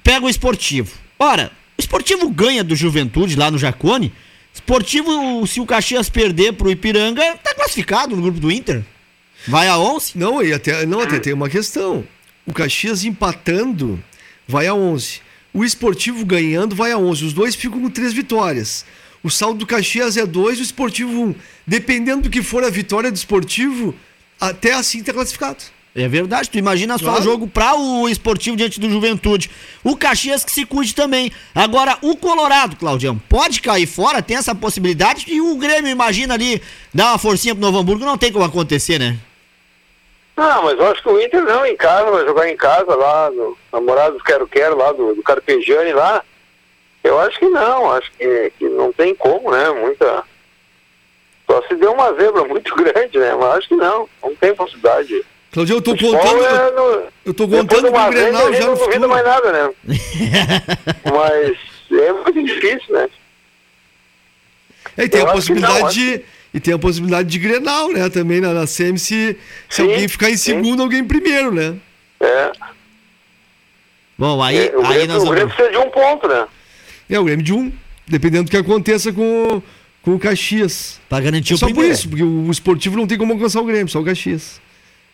pega o esportivo. Ora, o esportivo ganha do Juventude lá no Jacone. Esportivo, se o Caxias perder pro Ipiranga, tá classificado no grupo do Inter. Vai a 11. Não, e até, não, até tem uma questão. O Caxias empatando vai a 11. O Esportivo ganhando vai a 11. Os dois ficam com três vitórias. O saldo do Caxias é 2, o Esportivo 1. Um. Dependendo do que for a vitória do Esportivo, até assim tá classificado. É verdade, tu imagina só Claro. o jogo pra o esportivo diante do Juventude. O Caxias que se cuide também. Agora, o Colorado, Claudião, pode cair fora, tem essa possibilidade. E o Grêmio, imagina ali, dar uma forcinha pro Novo Hamburgo, não tem como acontecer, né? Ah, mas eu acho que o Inter não, em casa, vai jogar em casa lá, no Namorados Quero Quero, lá do, do Carpegiani lá. Eu acho que não, acho que, que não tem como, né? Muita. Só se deu uma zebra muito grande, né? Mas acho que não, não tem possibilidade. Claudio, eu tô Futebol contando. é no- Eu tô contando com o Grenal já não no duvida futuro. mais nada, né? mas é muito difícil, né? E tem Eu a não, possibilidade acho de. E tem a possibilidade de Grenal, né? Também na, na SEMI, se, se Sim, alguém ficar em sim. segundo, alguém em primeiro, né? É. Bom, aí, É, o aí Grêmio, nós o Grêmio vamos. precisa de um ponto, né? É o Grêmio de um, dependendo do que aconteça com, com o Caxias. Pra garantir É o só por primeiro. isso, porque o esportivo não tem como alcançar o Grêmio, só o Caxias.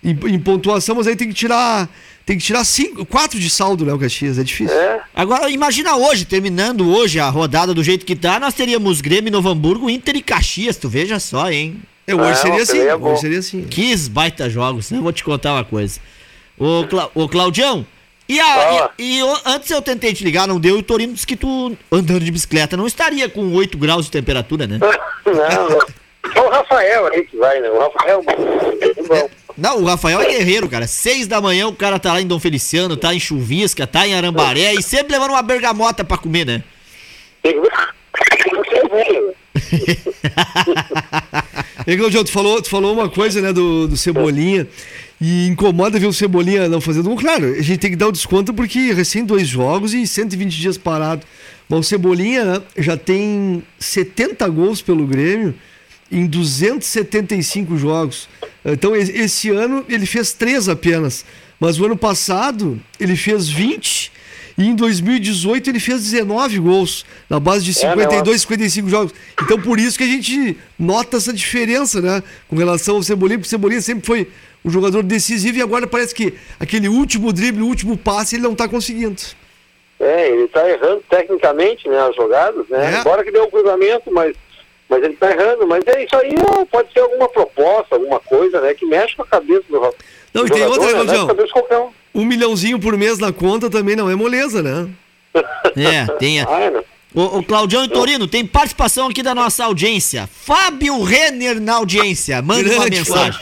Em, em pontuação, mas aí tem que tirar. Tem que tirar cinco, quatro de saldo, né, o Caxias? É difícil. É. Agora, imagina hoje, terminando hoje a rodada do jeito que tá, nós teríamos Grêmio, Novo Hamburgo, Inter e Caxias. Tu veja só, hein? É, hoje Ah, seria assim. peleia Hoje seria assim. Que baita jogos, né? Eu vou te contar uma coisa. Ô, Cla ô Claudião, e, a, e, e o- antes eu tentei te ligar, não deu, e o Torino disse que tu, andando de bicicleta, não estaria com 8 graus de temperatura, né? não, não. Só o Rafael aí que vai, né? O Rafael é bom. Não, o Rafael é guerreiro, cara. Seis da manhã o cara tá lá em Dom Feliciano, tá em Chuvisca, tá em Arambaré e sempre levando uma bergamota pra comer, né? E, Claudio, tu falou, tu falou uma coisa, né, do, do Cebolinha. E incomoda ver o Cebolinha não fazendo gol. Claro, a gente tem que dar o desconto porque recém dois jogos e 120 dias parado. Mas o Cebolinha já tem 70 gols pelo Grêmio em 275 jogos. Então, esse ano ele fez três apenas. Mas o ano passado ele fez 20 e em 2018 ele fez 19 gols na base de É, 52, 55 jogos. Então, por isso que a gente nota essa diferença, né? Com relação ao Cebolinha, porque o Cebolinha sempre foi um jogador decisivo e agora parece que aquele último drible, o último passe, ele não tá conseguindo. É, ele tá errando tecnicamente, né, as jogadas, né? É. Embora que deu um cruzamento, mas, mas ele tá errando. Mas é isso aí, pode ser alguma proposta, alguma coisa, né, que mexe com a cabeça do ro- Não, e tem outra, né? Mexe Claudião? com a cabeça de qualquer um. Um milhãozinho por mês na conta também não é moleza, né? É, tem. a- Ah, é, né? Claudião e Torino, tem participação aqui da nossa audiência. Fábio Renner na audiência. Manda uma mensagem.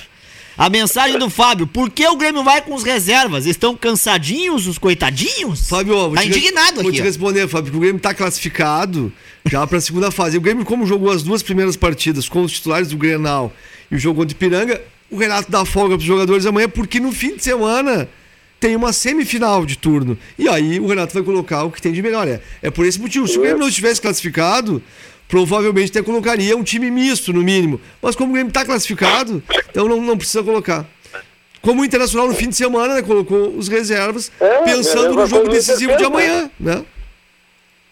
A mensagem do Fábio. Por que o Grêmio vai com os reservas? Estão cansadinhos, os coitadinhos? Fábio, ó, vou tá te- indignado Vou aqui. te ó. responder, Fábio, porque o Grêmio tá classificado já pra segunda fase. O Grêmio, como jogou as duas primeiras partidas com os titulares do Grenal e o jogo o Ipiranga, o Renato dá folga pros jogadores amanhã, porque no fim de semana tem uma semifinal de turno. E aí o Renato vai colocar o que tem de melhor. É, é por esse motivo. Se o Grêmio não estivesse classificado, provavelmente até colocaria um time misto, no mínimo. Mas como o Grêmio está classificado, então não, não precisa colocar. Como o Internacional no fim de semana né, colocou os reservas, É, pensando no jogo decisivo de amanhã, né?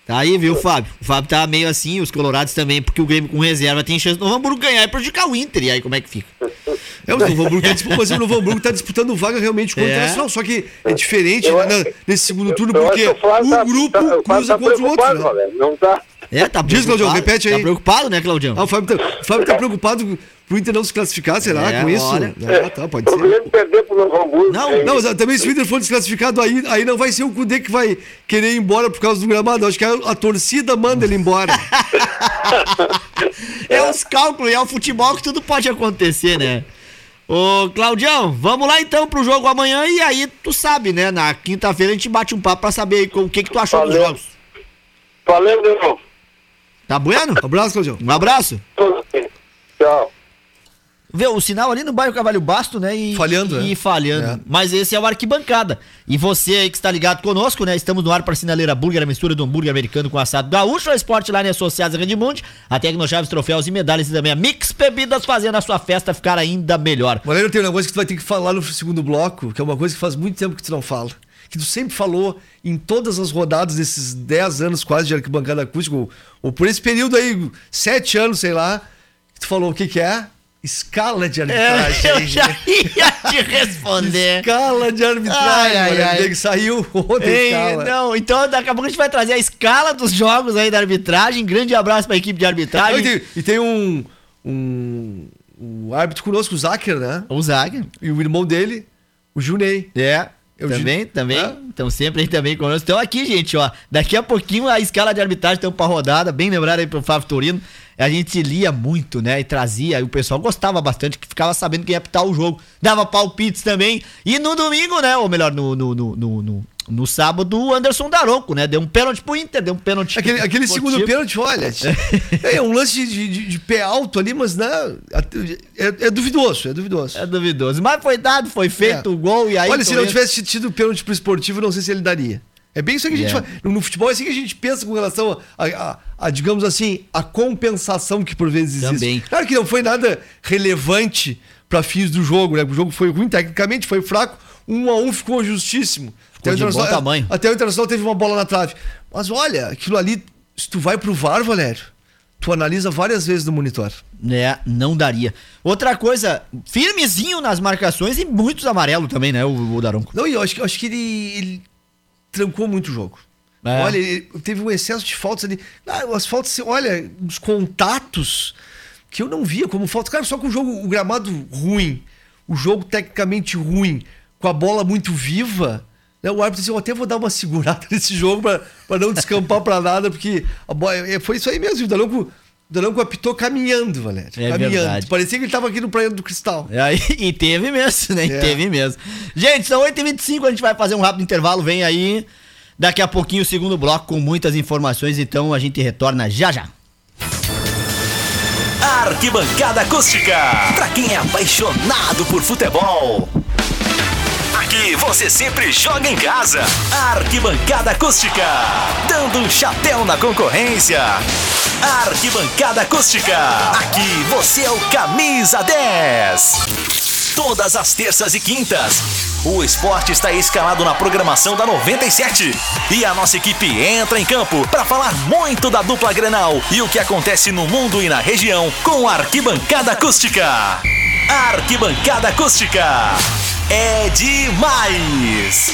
Tá aí, viu, Fábio? O Fábio tá meio assim, os colorados também, porque o Grêmio com reserva tem chance do Novo Hamburgo ganhar e prejudicar o Inter. E aí, como é que fica? É, o Novo Hamburgo tá disputando, mas o Novo Hamburgo tá disputando vaga realmente com o É. Internacional. Só que é diferente Eu né, acho- nesse segundo turno, porque que o tá- o grupo tá- cruza tá contra o outro. Né? Não tá. É, tá Diz, Claudião, preocupado. repete aí. Tá preocupado, né, Claudião? Ah, o Fábio tá, o Fábio tá preocupado pro Inter não se classificar, será, É, com isso? olha. Ah, tá, pode O ser. Grêmio perder pro Novo Hamburgo. Não, é Não, mas também se o Inter for desclassificado, aí, aí não vai ser o Cudê que vai querer ir embora por causa do gramado. Acho que a, a torcida manda ele embora. É os cálculos, é o futebol que tudo pode acontecer, né? Ô, Claudião, vamos lá então pro jogo amanhã e aí tu sabe, né? Na quinta-feira a gente bate um papo pra saber aí o que que tu achou dos Valeu. jogos. Valeu, de novo. Tá bueno? Abraço, Claudião. Um abraço. Tchau. Vê, o sinal ali no bairro Cavalho Basto, né? E, Falhando, E é. falhando. É. Mas esse é o Arquibancada. E você aí que está ligado conosco, né? Estamos no ar para Sinaleira Burger, a mistura do hambúrguer americano com assado gaúcho, a Sportline Associados a Redmond, a Tecnochaves, troféus e medalhas e também a Mix Bebidas fazendo a sua festa ficar ainda melhor. Valério, tem um negócio que tu vai ter que falar no segundo bloco, que é uma coisa que faz muito tempo que tu não fala. Que tu sempre falou em todas as rodadas desses 10 anos quase de arquibancada acústica, ou, ou por esse período aí, 7 anos, sei lá, que tu falou o que que é? Escala de É, arbitragem. eu já ia te responder. Escala de arbitragem, Ai, ai, ai. saiu ontem a Ei, escala. não, então daqui a pouco a gente vai trazer a escala dos jogos aí da arbitragem. Grande abraço pra equipe de Não, arbitragem. e, tem, e tem um, um, um árbitro conosco, o Zacher, né? O Zaga. E o irmão dele, o Junei. É. Eu também, digo- também. Estão sempre aí também conosco. Então aqui, gente, ó. Daqui a pouquinho a escala de arbitragem estão pra rodada, bem lembrado aí pro Flávio Torino. A gente lia muito, né? E trazia, e o pessoal gostava bastante, que ficava sabendo quem ia apitar o jogo. Dava palpites também. E no domingo, né? Ou melhor, no, no, no, no, no, sábado, o Anderson Daronco, né? Deu um pênalti pro Inter, deu um pênalti. Aquele, aquele segundo time. pênalti, olha, é um lance de, de- de pé alto ali, mas né, é, é duvidoso, é duvidoso. É duvidoso. Mas foi dado, foi feito É. o gol e aí. olha, se não Torino- tivesse tido pênalti pro esportivo, não sei se ele daria. É bem isso que a gente É. faz. No, futebol é assim que a gente pensa com relação a, a- a, digamos assim, a compensação que por vezes existe. Também. Claro que não foi nada relevante para fins do jogo, né? O jogo foi ruim tecnicamente, foi fraco. Um a um ficou justíssimo. Até o de bom tamanho. Até o Internacional teve uma bola na trave. Mas olha, aquilo ali, se tu vai pro VAR, Valério, tu analisa várias vezes no monitor. É, não daria. Outra coisa, firmezinho nas marcações e muitos amarelos também, né, o, o Daronco. Não, e eu acho, que- eu acho que ele, ele trancou muito o jogo. É. Olha, ele teve um excesso de faltas ali. Ah, as faltas, olha, os contatos que eu não via como faltas. Cara, só com o jogo, o gramado ruim, o jogo tecnicamente ruim, com a bola muito viva. Né, o árbitro disse: Eu até vou dar uma segurada nesse jogo pra, pra não descampar pra nada, porque a bola, é, foi isso aí mesmo. O Daronco, o Daronco apitou caminhando, Valério. É caminhando. verdade. Parecia que ele tava aqui no Praia do Cristal. E, aí, e teve mesmo, né? E É. Teve mesmo. Gente, são 8h25, a gente vai fazer um rápido intervalo, vem aí. Daqui a pouquinho o segundo bloco com muitas informações, então a gente retorna já já. Arquibancada Acústica. Pra quem é apaixonado por futebol. Aqui você sempre joga em casa. Arquibancada Acústica. Dando um chapéu na concorrência. Arquibancada Acústica. Aqui você é o camisa 10. Todas as terças e quintas. O esporte está escalado na programação da 97. E a nossa equipe entra em campo para falar muito da dupla Grenal e o que acontece no mundo e na região com a Arquibancada Acústica. Arquibancada Acústica. É demais!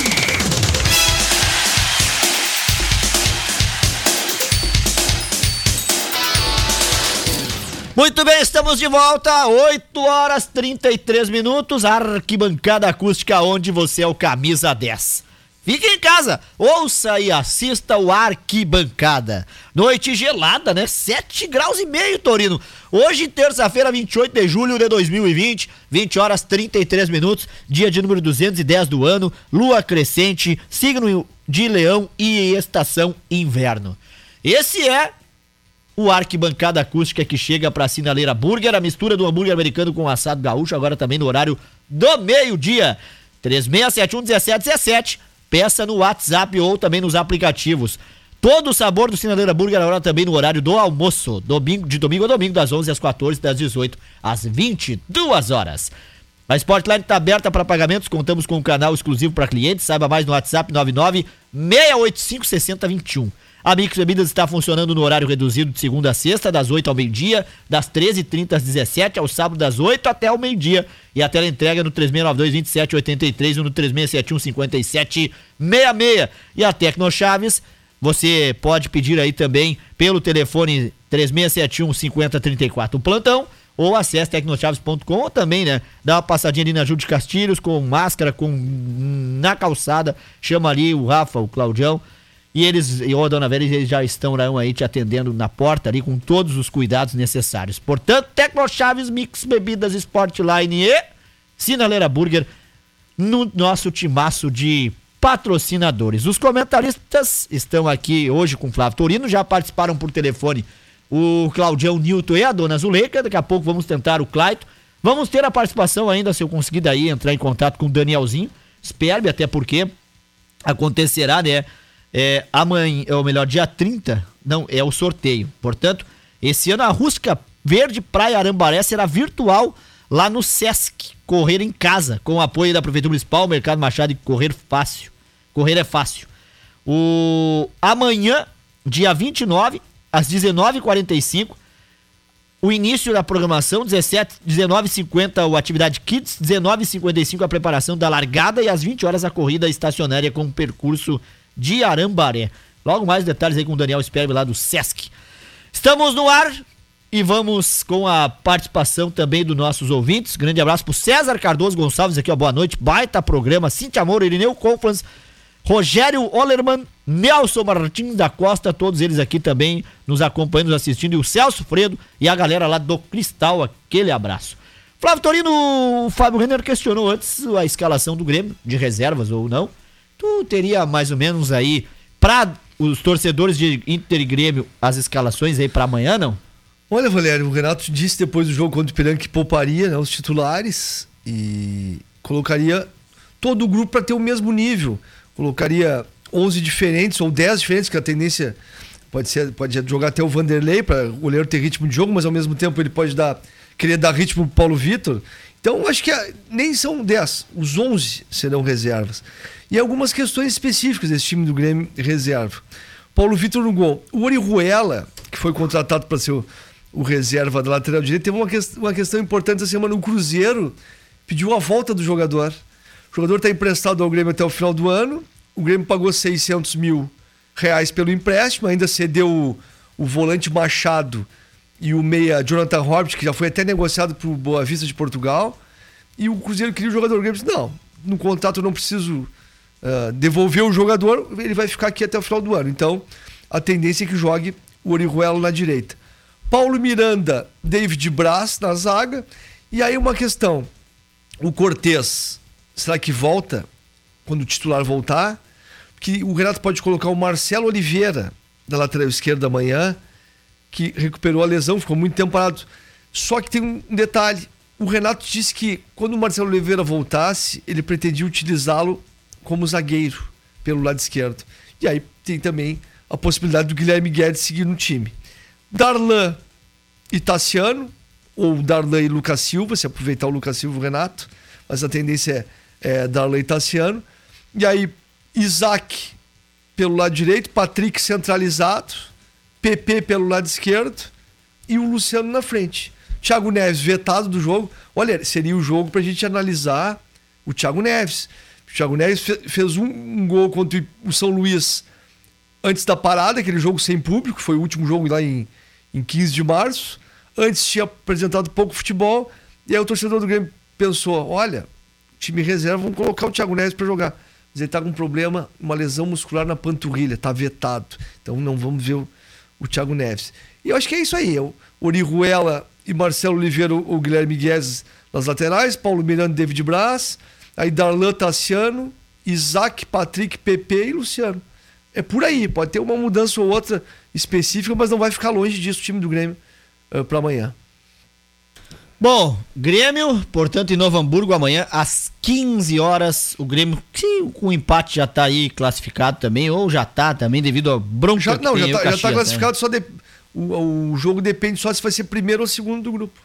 Muito bem, estamos de volta, 8 horas 33 minutos, arquibancada acústica, onde você é o camisa 10. Fique em casa, ouça e assista o Arquibancada. Noite gelada, né? 7 graus e meio, Torino. Hoje, terça-feira, 28 de julho de 2020, 20 horas 33 minutos, dia de número 210 do ano, lua crescente, signo de leão e estação inverno. Esse é o arquibancada acústica que chega pra Sinaleira Burger, a mistura do hambúrguer americano com assado gaúcho, agora também no horário do meio-dia. 36711717, peça no WhatsApp ou também nos aplicativos. Todo o sabor do Sinaleira Burger agora também no horário do almoço. Domingo, de domingo a domingo, das 11 às 14, das 18 às 22 horas. A Sportline está aberta para pagamentos, contamos com um canal exclusivo para clientes. Saiba mais no WhatsApp 99 685 6021. A Mix Bebidas está funcionando no horário reduzido de segunda a sexta, das 8 ao meio-dia, das 13h30 às 17 ao sábado, das 8 até ao meio-dia. E a tela entrega no 3692-2783 ou no 3671-5766. E a Tecno Chaves, você pode pedir aí também pelo telefone 3671-5034 o plantão ou acesse tecnochaves.com ou também, né, dá uma passadinha ali na Júlio de Castilhos com máscara, com na calçada, chama ali o Rafa, o Claudião, e eles, e a Dona Vera, eles já estão aí te atendendo na porta ali com todos os cuidados necessários. Portanto, Tecnochaves, Mix Bebidas, Sportline e Sinaleira Burger no nosso timaço de patrocinadores. Os comentaristas estão aqui hoje com Flávio Torino, já participaram por telefone o Claudião Newton e a dona Zuleika. Daqui a pouco vamos tentar o Claito. Vamos ter a participação ainda, se eu conseguir daí entrar em contato com o Danielzinho. Espere, até porque acontecerá, né? É, amanhã, ou melhor, dia 30, não, é o sorteio. Portanto, esse ano a Rusca Verde Praia Arambaré será virtual lá no Sesc, Correr em Casa, com o apoio da Prefeitura Municipal, Mercado Machado e Correr Fácil. Correr é fácil. O amanhã, dia 29, às 19h45. O início da programação, 17, 19h50 o Atividade Kids, 19h55 a preparação da largada e às 20 horas a corrida estacionária com percurso de Arambaré. Logo mais detalhes aí com o Daniel Sperbe lá do Sesc. Estamos no ar e vamos com a participação também dos nossos ouvintes. Grande abraço pro César Cardoso Gonçalves aqui, ó, boa noite. Baita programa, Cintia Amor, Irineu Conflans, Rogério Ollerman, Nelson Martins da Costa, todos eles aqui também nos acompanhando, nos assistindo, e o Celso Fredo e a galera lá do Cristal, aquele abraço. Flávio Torino, o Fábio Renner questionou antes a escalação do Grêmio, de reservas ou não. Tu teria mais ou menos aí, para os torcedores de Inter e Grêmio, as escalações aí para amanhã, não? Olha, Valério, o Renato disse depois do jogo contra o Ipiranga que pouparia né, os titulares e colocaria todo o grupo para ter o mesmo nível colocaria 11 diferentes ou 10 diferentes, que a tendência pode ser pode jogar até o Vanderlei para o goleiro ter ritmo de jogo, mas ao mesmo tempo ele pode dar querer dar ritmo pro Paulo Vitor. Então acho que nem são 10, os 11 serão reservas. E algumas questões específicas desse time do Grêmio reserva. Paulo Vitor no gol. O Orihuela, que foi contratado para ser o, o, reserva da lateral direita, teve uma, que, uma questão importante essa semana. O Cruzeiro pediu a volta do jogador. O jogador está emprestado ao Grêmio até o final do ano. O Grêmio pagou 600 mil reais pelo empréstimo, ainda cedeu o, o volante Machado e o meia Jonathan Hobbit, que já foi até negociado para o Boa Vista de Portugal. E o Cruzeiro queria o jogador. O Grêmio disse: não, no contrato eu não preciso uh, devolver o jogador, ele vai ficar aqui até o final do ano. Então, a tendência é que jogue o Orihuelo na direita. Paulo Miranda, David Braz na zaga. E aí uma questão: o Cortez Será que volta quando o titular voltar? Que o Renato pode colocar o Marcelo Oliveira da lateral esquerda amanhã, que recuperou a lesão, ficou muito tempo parado. Só que tem um detalhe: o Renato disse que quando o Marcelo Oliveira voltasse, ele pretendia utilizá-lo como zagueiro pelo lado esquerdo. E aí tem também a possibilidade do Guilherme Guedes seguir no time. Darlan e Tassiano, ou Darlan e Lucas Silva, se aproveitar o Lucas Silva o Renato, mas a tendência é é, Darley Tassiano. E aí, Isaac pelo lado direito, Patrick centralizado, PP pelo lado esquerdo e o Luciano na frente. Thiago Neves vetado do jogo. Olha, seria o jogo para a gente analisar o Thiago Neves. Thiago Neves fez um, um, gol contra o São Luís antes da parada, aquele jogo sem público, foi o último jogo lá em, em 15 de março. Antes tinha apresentado pouco futebol, e aí o torcedor do Grêmio pensou: olha, time reserva, vamos colocar o Thiago Neves para jogar. Mas ele está com um problema, uma lesão muscular na panturrilha, está vetado. Então não vamos ver o, o Thiago Neves. E eu acho que é isso aí. O Orihuela e Marcelo Oliveira, o Guilherme Guedes nas laterais, Paulo Miranda e David Braz, aí Darlan Tassiano, Isaac, Patrick, Pepe e Luciano. É por aí, pode ter uma mudança ou outra específica, mas não vai ficar longe disso o time do Grêmio uh, para amanhã. Bom, Grêmio, portanto, em Novo Hamburgo amanhã às 15 horas. O Grêmio, que com o empate já tá aí classificado também, ou já tá também devido a bronca já, Não, já tá, Caxias, já tá classificado, né? só de, o, o jogo depende só se vai ser primeiro ou segundo do grupo.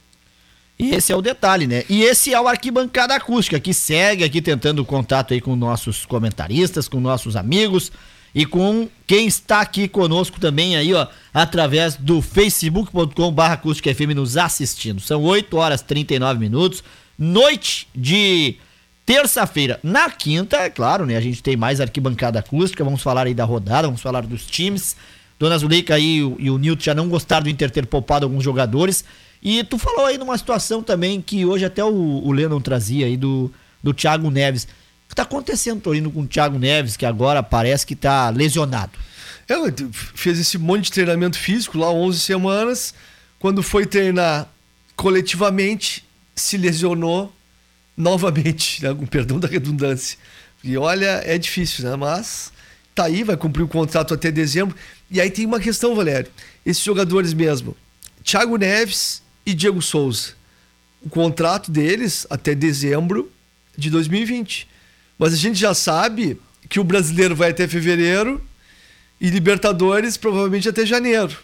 E esse é o detalhe, né? E esse é o Arquibancada Acústica, que segue aqui tentando contato aí com nossos comentaristas, com nossos amigos e com quem está aqui conosco também aí, ó, através do facebook.com barra FM nos assistindo. São 8 horas 39 minutos, noite de terça-feira. Na quinta, é claro, né, a gente tem mais arquibancada acústica, vamos falar aí da rodada, vamos falar dos times. Dona Zuleika aí e o Nilton já não gostaram do Inter ter poupado alguns jogadores. E tu falou aí numa situação também que hoje até o, o Lennon trazia aí do, do Thiago Neves que está acontecendo, Torino, com o Thiago Neves, que agora parece que está lesionado? Ela fez esse monte de treinamento físico lá 11 semanas. Quando foi treinar coletivamente, se lesionou novamente, né? com perdão da redundância. E olha, é difícil, né? Mas tá aí, vai cumprir o contrato até dezembro. E aí tem uma questão, Valério. Esses jogadores mesmo, Thiago Neves e Diego Souza. O contrato deles até dezembro de 2020. Mas a gente já sabe que o brasileiro vai até fevereiro e Libertadores provavelmente até janeiro.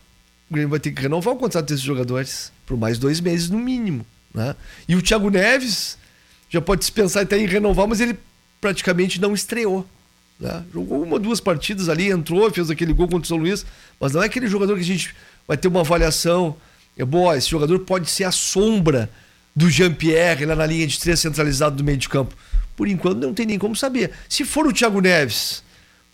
O Grêmio vai ter que renovar o contrato desses jogadores por mais dois meses no mínimo. Né? E o Thiago Neves já pode se pensar até em renovar, mas ele praticamente não estreou. Né? Jogou uma, duas partidas ali, entrou, fez aquele gol contra o São Luís, mas não é aquele jogador que a gente vai ter uma avaliação. É boa, esse jogador pode ser a sombra do Jean-Pierre lá na linha de três centralizado do meio de campo. Por enquanto não tem nem como saber. Se for o Thiago Neves,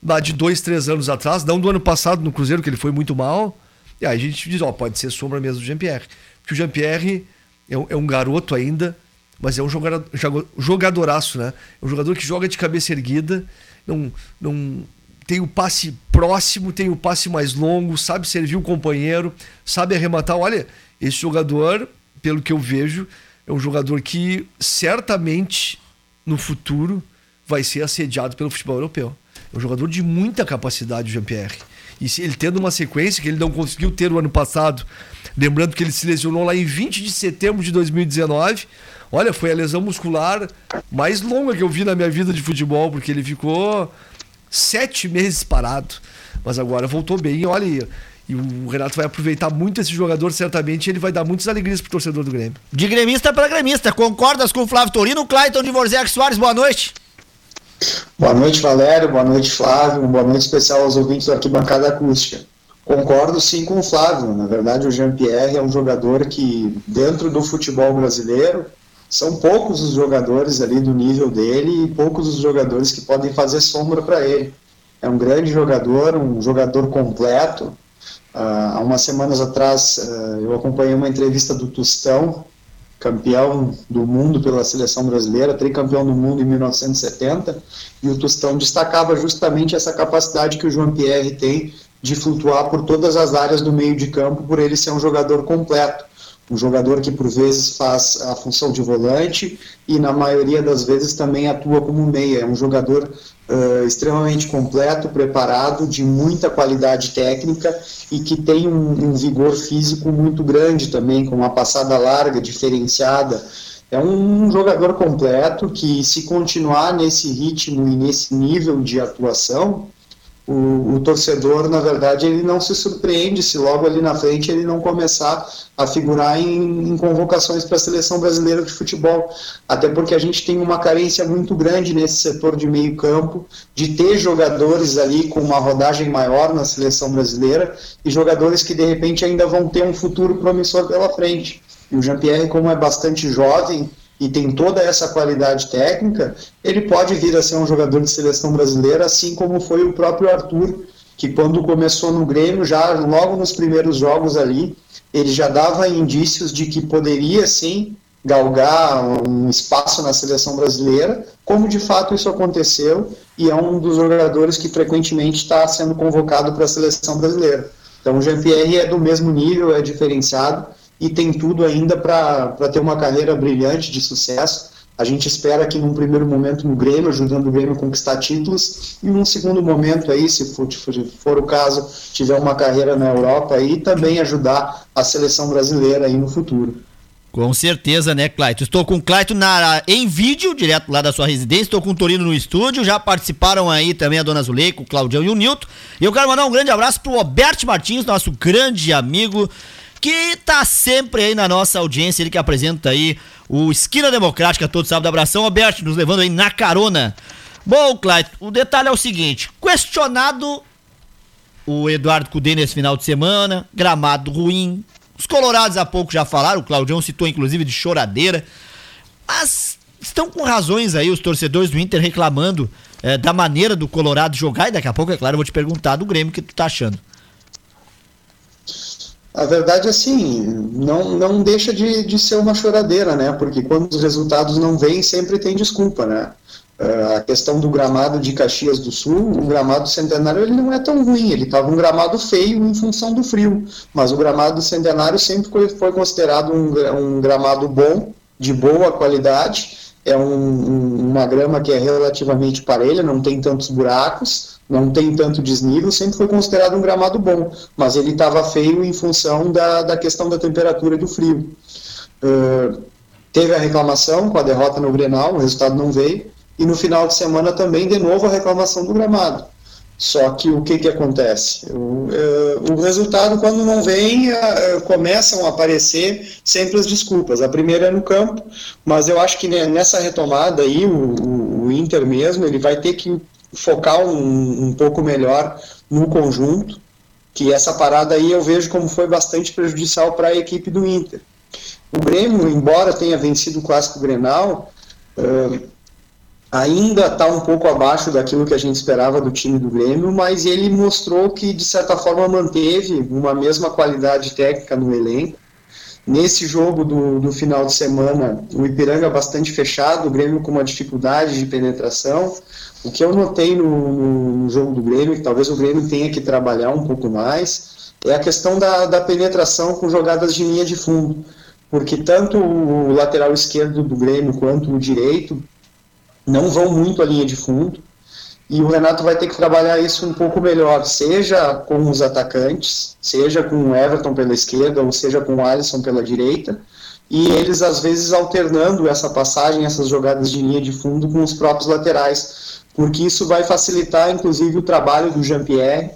lá de dois, três anos atrás, não do ano passado no Cruzeiro, que ele foi muito mal, e aí a gente diz, ó, pode ser sombra mesmo do Jean-Pierre. Porque o Jean-Pierre é, um, é, um garoto ainda, mas é um jogador, jogadoraço, né? É um jogador que joga de cabeça erguida, não, não tem o passe próximo, tem o passe mais longo, sabe servir o companheiro, sabe arrematar. Olha, esse jogador, pelo que eu vejo, é um jogador que certamente no futuro vai ser assediado pelo futebol europeu. É um jogador de muita capacidade, Jean-Pierre. E se ele tendo uma sequência que ele não conseguiu ter o ano passado, lembrando que ele se lesionou lá em 20 de setembro de 2019. Olha, foi a lesão muscular mais longa que eu vi na minha vida de futebol, porque ele ficou sete meses parado. Mas agora voltou bem. Olha, e o Renato vai aproveitar muito esse jogador, certamente, e ele vai dar muitas alegrias pro torcedor do Grêmio. De gremista para gremista, concordas com o Flávio Torino? Clayton de Vorzec Soares, boa noite. Boa noite, Valério, boa noite, Flávio, boa noite especial aos ouvintes do Arquibancada Acústica. Concordo sim com o Flávio, na verdade o Jean-Pierre é um jogador que, dentro do futebol brasileiro, são poucos os jogadores ali do nível dele e poucos os jogadores que podem fazer sombra para ele. É um grande jogador, um jogador completo, Uh, há umas semanas atrás, uh, eu acompanhei uma entrevista do Tostão, campeão do mundo pela seleção brasileira, tricampeão do mundo em 1970, e o Tostão destacava justamente essa capacidade que o João Pierre tem de flutuar por todas as áreas do meio de campo, por ele ser um jogador completo. Um jogador que por vezes faz a função de volante e na maioria das vezes também atua como meia. É um jogador uh, extremamente completo, preparado, de muita qualidade técnica e que tem um, um vigor físico muito grande também, com uma passada larga, diferenciada. É um jogador completo que, se continuar nesse ritmo e nesse nível de atuação, o, o, torcedor, na verdade, ele não se surpreende se logo ali na frente ele não começar a figurar em, em convocações para a seleção brasileira de futebol. Até porque a gente tem uma carência muito grande nesse setor de meio campo, de ter jogadores ali com uma rodagem maior na seleção brasileira e jogadores que de repente ainda vão ter um futuro promissor pela frente. E o Jean-Pierre, como é bastante jovem, e tem toda essa qualidade técnica, ele pode vir a ser um jogador de seleção brasileira, assim como foi o próprio Arthur, que quando começou no Grêmio, já logo nos primeiros jogos ali, ele já dava indícios de que poderia sim galgar um espaço na seleção brasileira, como de fato isso aconteceu, e é um dos jogadores que frequentemente está sendo convocado para a seleção brasileira. Então o Jean-Pierre é do mesmo nível, é diferenciado, e tem tudo ainda para ter uma carreira brilhante de sucesso. A gente espera que num primeiro momento no Grêmio, ajudando o Grêmio a conquistar títulos, e num segundo momento aí, se for, se for o caso, tiver uma carreira na Europa aí, também ajudar a seleção brasileira aí no futuro. Com certeza, né, Claito? Estou com o Claito na, em vídeo, direto lá da sua residência. Estou com o Torino no estúdio. Já participaram aí também a Dona Zuleika, o Claudião e o Nilton. E eu quero mandar um grande abraço pro Roberto Martins, nosso grande amigo, que tá sempre aí na nossa audiência. Ele que apresenta aí o Esquina Democrática todo sábado. Abração, Roberto, nos levando aí na carona. Bom, Claito, o detalhe é o seguinte: questionado o Eduardo Cudê nesse final de semana, gramado ruim, os colorados há pouco já falaram, o Claudião citou inclusive de choradeira. Mas estão com razões aí os torcedores do Inter reclamando é, da maneira do Colorado jogar. E daqui a pouco, é claro, eu vou te perguntar do Grêmio o que tu tá achando. A verdade é assim, não, não deixa de, de ser uma choradeira, né? Porque quando os resultados não vêm, sempre tem desculpa, né? Uh, a questão do gramado de Caxias do Sul, o gramado centenário ele não é tão ruim, ele estava um gramado feio em função do frio, mas o gramado centenário sempre foi, considerado um, um, gramado bom, de boa qualidade, é um, uma grama que é relativamente parelha, não tem tantos buracos, não tem tanto desnível, sempre foi considerado um gramado bom, mas ele estava feio em função da, da questão da temperatura e do frio. Uh, teve a reclamação com a derrota no Grenal, o resultado não veio, e no final de semana também, de novo, a reclamação do gramado. Só que o que, que acontece? O, uh, o resultado, quando não vem, uh, começam a aparecer sempre as desculpas. A primeira é no campo, mas eu acho que nessa retomada aí, o, o Inter mesmo, ele vai ter que focar um, um pouco melhor no conjunto, que essa parada aí eu vejo como foi bastante prejudicial para a equipe do Inter. O Grêmio, embora tenha vencido o Clássico Grenal, uh, ainda está um pouco abaixo daquilo que a gente esperava do time do Grêmio, mas ele mostrou que, de certa forma, manteve uma mesma qualidade técnica no elenco. Nesse jogo do, do final de semana, o Ipiranga bastante fechado, o Grêmio com uma dificuldade de penetração. O que eu notei no, no jogo do Grêmio, que talvez o Grêmio tenha que trabalhar um pouco mais, é a questão da, da penetração com jogadas de linha de fundo porque tanto o lateral esquerdo do Grêmio quanto o direito não vão muito à linha de fundo. E o Renato vai ter que trabalhar isso um pouco melhor, seja com os atacantes, seja com o Everton pela esquerda, ou seja com o Alisson pela direita, e eles às vezes alternando essa passagem, essas jogadas de linha de fundo com os próprios laterais, porque isso vai facilitar inclusive o trabalho do Jean-Pierre,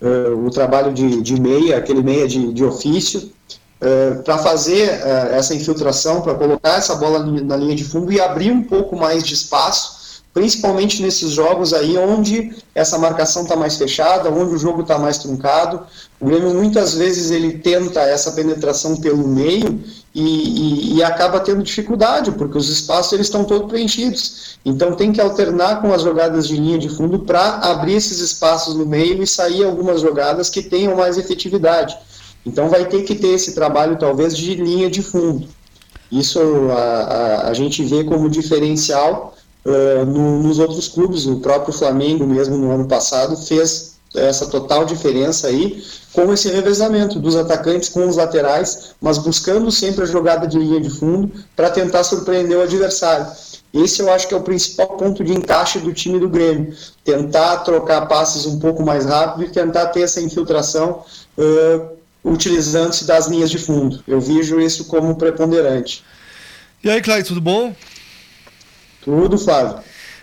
uh, o trabalho de, de meia, aquele meia de, de ofício, Uh, para fazer uh, essa infiltração, para colocar essa bola na linha de fundo e abrir um pouco mais de espaço, principalmente nesses jogos aí onde essa marcação está mais fechada, onde o jogo está mais truncado. O Grêmio muitas vezes ele tenta essa penetração pelo meio e, e, e acaba tendo dificuldade, porque os espaços eles estão todos preenchidos. Então tem que alternar com as jogadas de linha de fundo para abrir esses espaços no meio e sair algumas jogadas que tenham mais efetividade. Então vai ter que ter esse trabalho talvez de linha de fundo. Isso a, a, a gente vê como diferencial uh, no, nos outros clubes. O próprio Flamengo mesmo no ano passado fez essa total diferença aí com esse revezamento dos atacantes com os laterais, mas buscando sempre a jogada de linha de fundo para tentar surpreender o adversário. Esse eu acho que é o principal ponto de encaixe do time do Grêmio. Tentar trocar passes um pouco mais rápido e tentar ter essa infiltração uh, utilizando-se das linhas de fundo. Eu vejo isso como preponderante. E aí, Cláudio, tudo bom? Tudo, Flávio.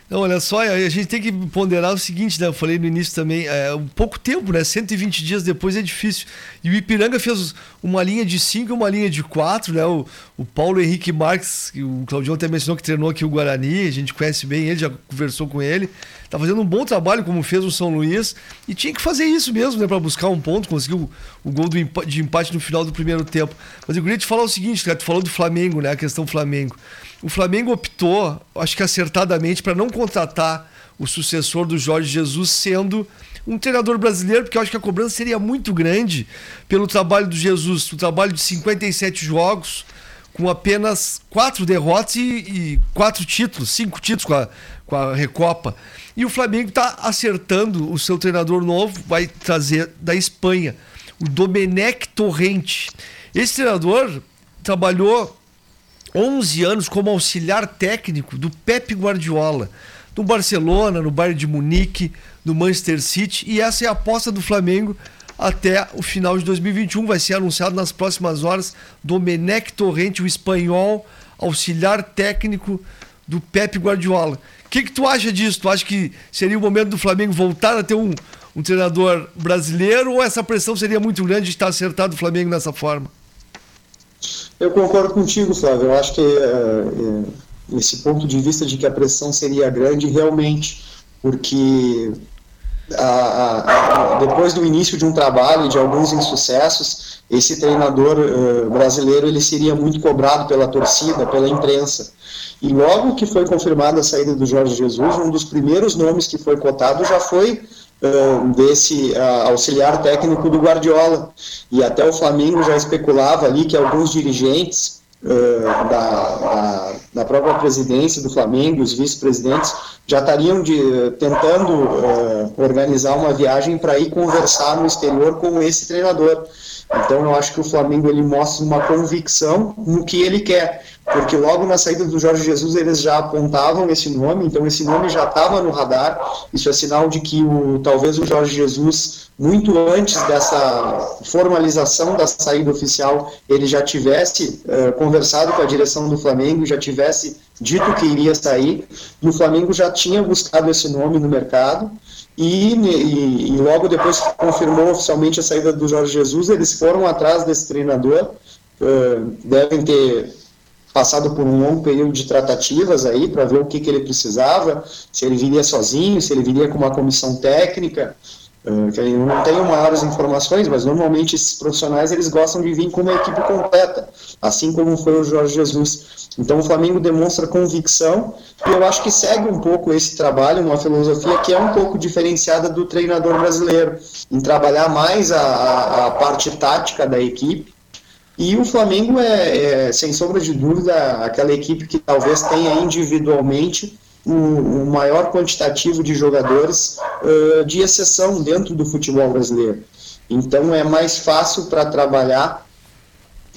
Não, olha só, a gente tem que ponderar o seguinte, né? Eu falei no início também, é um pouco tempo, né? 120 dias depois é difícil. E o Ipiranga fez uma linha de 5 e uma linha de 4, né? O, o Paulo Henrique Marques, que o Claudio até mencionou que treinou aqui o Guarani, a gente conhece bem ele, já conversou com ele. Tá fazendo um bom trabalho, como fez o São Luís, e tinha que fazer isso mesmo, né? Para buscar um ponto, conseguiu o, gol do, de empate no final do primeiro tempo. Mas eu queria te falar o seguinte, cara, tu falou do Flamengo, né? A questão Flamengo. O Flamengo optou, acho que acertadamente, para não contratar o sucessor do Jorge Jesus sendo um treinador brasileiro, porque eu acho que a cobrança seria muito grande pelo trabalho do Jesus, o trabalho de 57 jogos, com apenas quatro derrotas e, e quatro títulos, cinco títulos com a, com a Recopa. E o Flamengo está acertando o seu treinador novo, vai trazer da Espanha, o Domenech Torrente. Esse treinador trabalhou 11 anos como auxiliar técnico do Pep Guardiola, no Barcelona, no Bayern de Munique, no Manchester City, e essa é a aposta do Flamengo até o final de 2021. Vai ser anunciado nas próximas horas Domenech Torrente, o espanhol, auxiliar técnico do Pepe Guardiola. O que, que tu acha disso? Tu acha que seria o momento do Flamengo voltar a ter um, um treinador brasileiro ou essa pressão seria muito grande de estar acertado o Flamengo dessa forma? Eu concordo contigo, Flávio. Eu acho que é, esse ponto de vista de que a pressão seria grande realmente, porque a, a, a, depois do início de um trabalho, de alguns insucessos, esse treinador uh, brasileiro ele seria muito cobrado pela torcida, pela imprensa. E logo que foi confirmada a saída do Jorge Jesus, um dos primeiros nomes que foi cotado já foi desse uh, auxiliar técnico do Guardiola. E até o Flamengo já especulava ali que alguns dirigentes uh, da, da, da, própria presidência do Flamengo, os vice-presidentes, já estariam de, tentando organizar uma viagem para ir conversar no exterior com esse treinador. Então eu acho que o Flamengo ele mostra uma convicção no que ele quer, porque logo na saída do Jorge Jesus eles já apontavam esse nome, então esse nome já estava no radar. Isso é sinal de que o, talvez o Jorge Jesus, muito antes dessa formalização da saída oficial, ele já tivesse uh, conversado com a direção do Flamengo, já tivesse dito que iria sair, e o Flamengo já tinha buscado esse nome no mercado. E, e, e, logo depois que confirmou oficialmente a saída do Jorge Jesus, eles foram atrás desse treinador, uh, devem ter passado por um longo período de tratativas aí para ver o que, que ele precisava, se ele viria sozinho, se ele viria com uma comissão técnica, uh, eu não tenho maiores informações, mas normalmente esses profissionais eles gostam de vir com uma equipe completa, assim como foi o Jorge Jesus. Então o Flamengo demonstra convicção e eu acho que segue um pouco esse trabalho, uma filosofia que é um pouco diferenciada do treinador brasileiro, em trabalhar mais a, a parte tática da equipe. E o Flamengo é, é, sem sombra de dúvida, aquela equipe que talvez tenha individualmente o, maior quantitativo de jogadores uh, de exceção dentro do futebol brasileiro. Então é mais fácil para trabalhar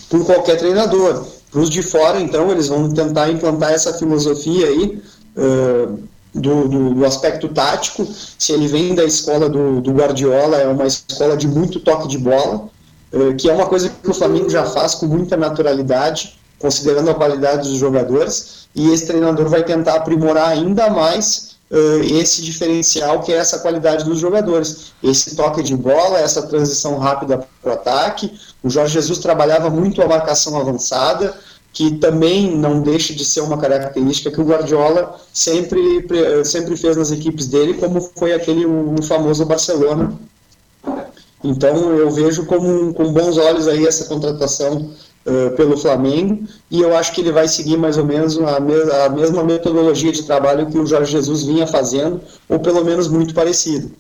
por qualquer treinador. Para os de fora, então, eles vão tentar implantar essa filosofia aí uh, do, do, do, aspecto tático. Se ele vem da escola do, do Guardiola, é uma escola de muito toque de bola, uh, que é uma coisa que o Flamengo já faz com muita naturalidade, considerando a qualidade dos jogadores, e esse treinador vai tentar aprimorar ainda mais uh, esse diferencial que é essa qualidade dos jogadores. Esse toque de bola, essa transição rápida para o ataque. O Jorge Jesus trabalhava muito a marcação avançada, que também não deixa de ser uma característica que o Guardiola sempre, sempre fez nas equipes dele, como foi aquele o famoso Barcelona. Então eu vejo com, com bons olhos aí essa contratação uh, pelo Flamengo e eu acho que ele vai seguir mais ou menos a, me a mesma metodologia de trabalho que o Jorge Jesus vinha fazendo, ou pelo menos muito parecido.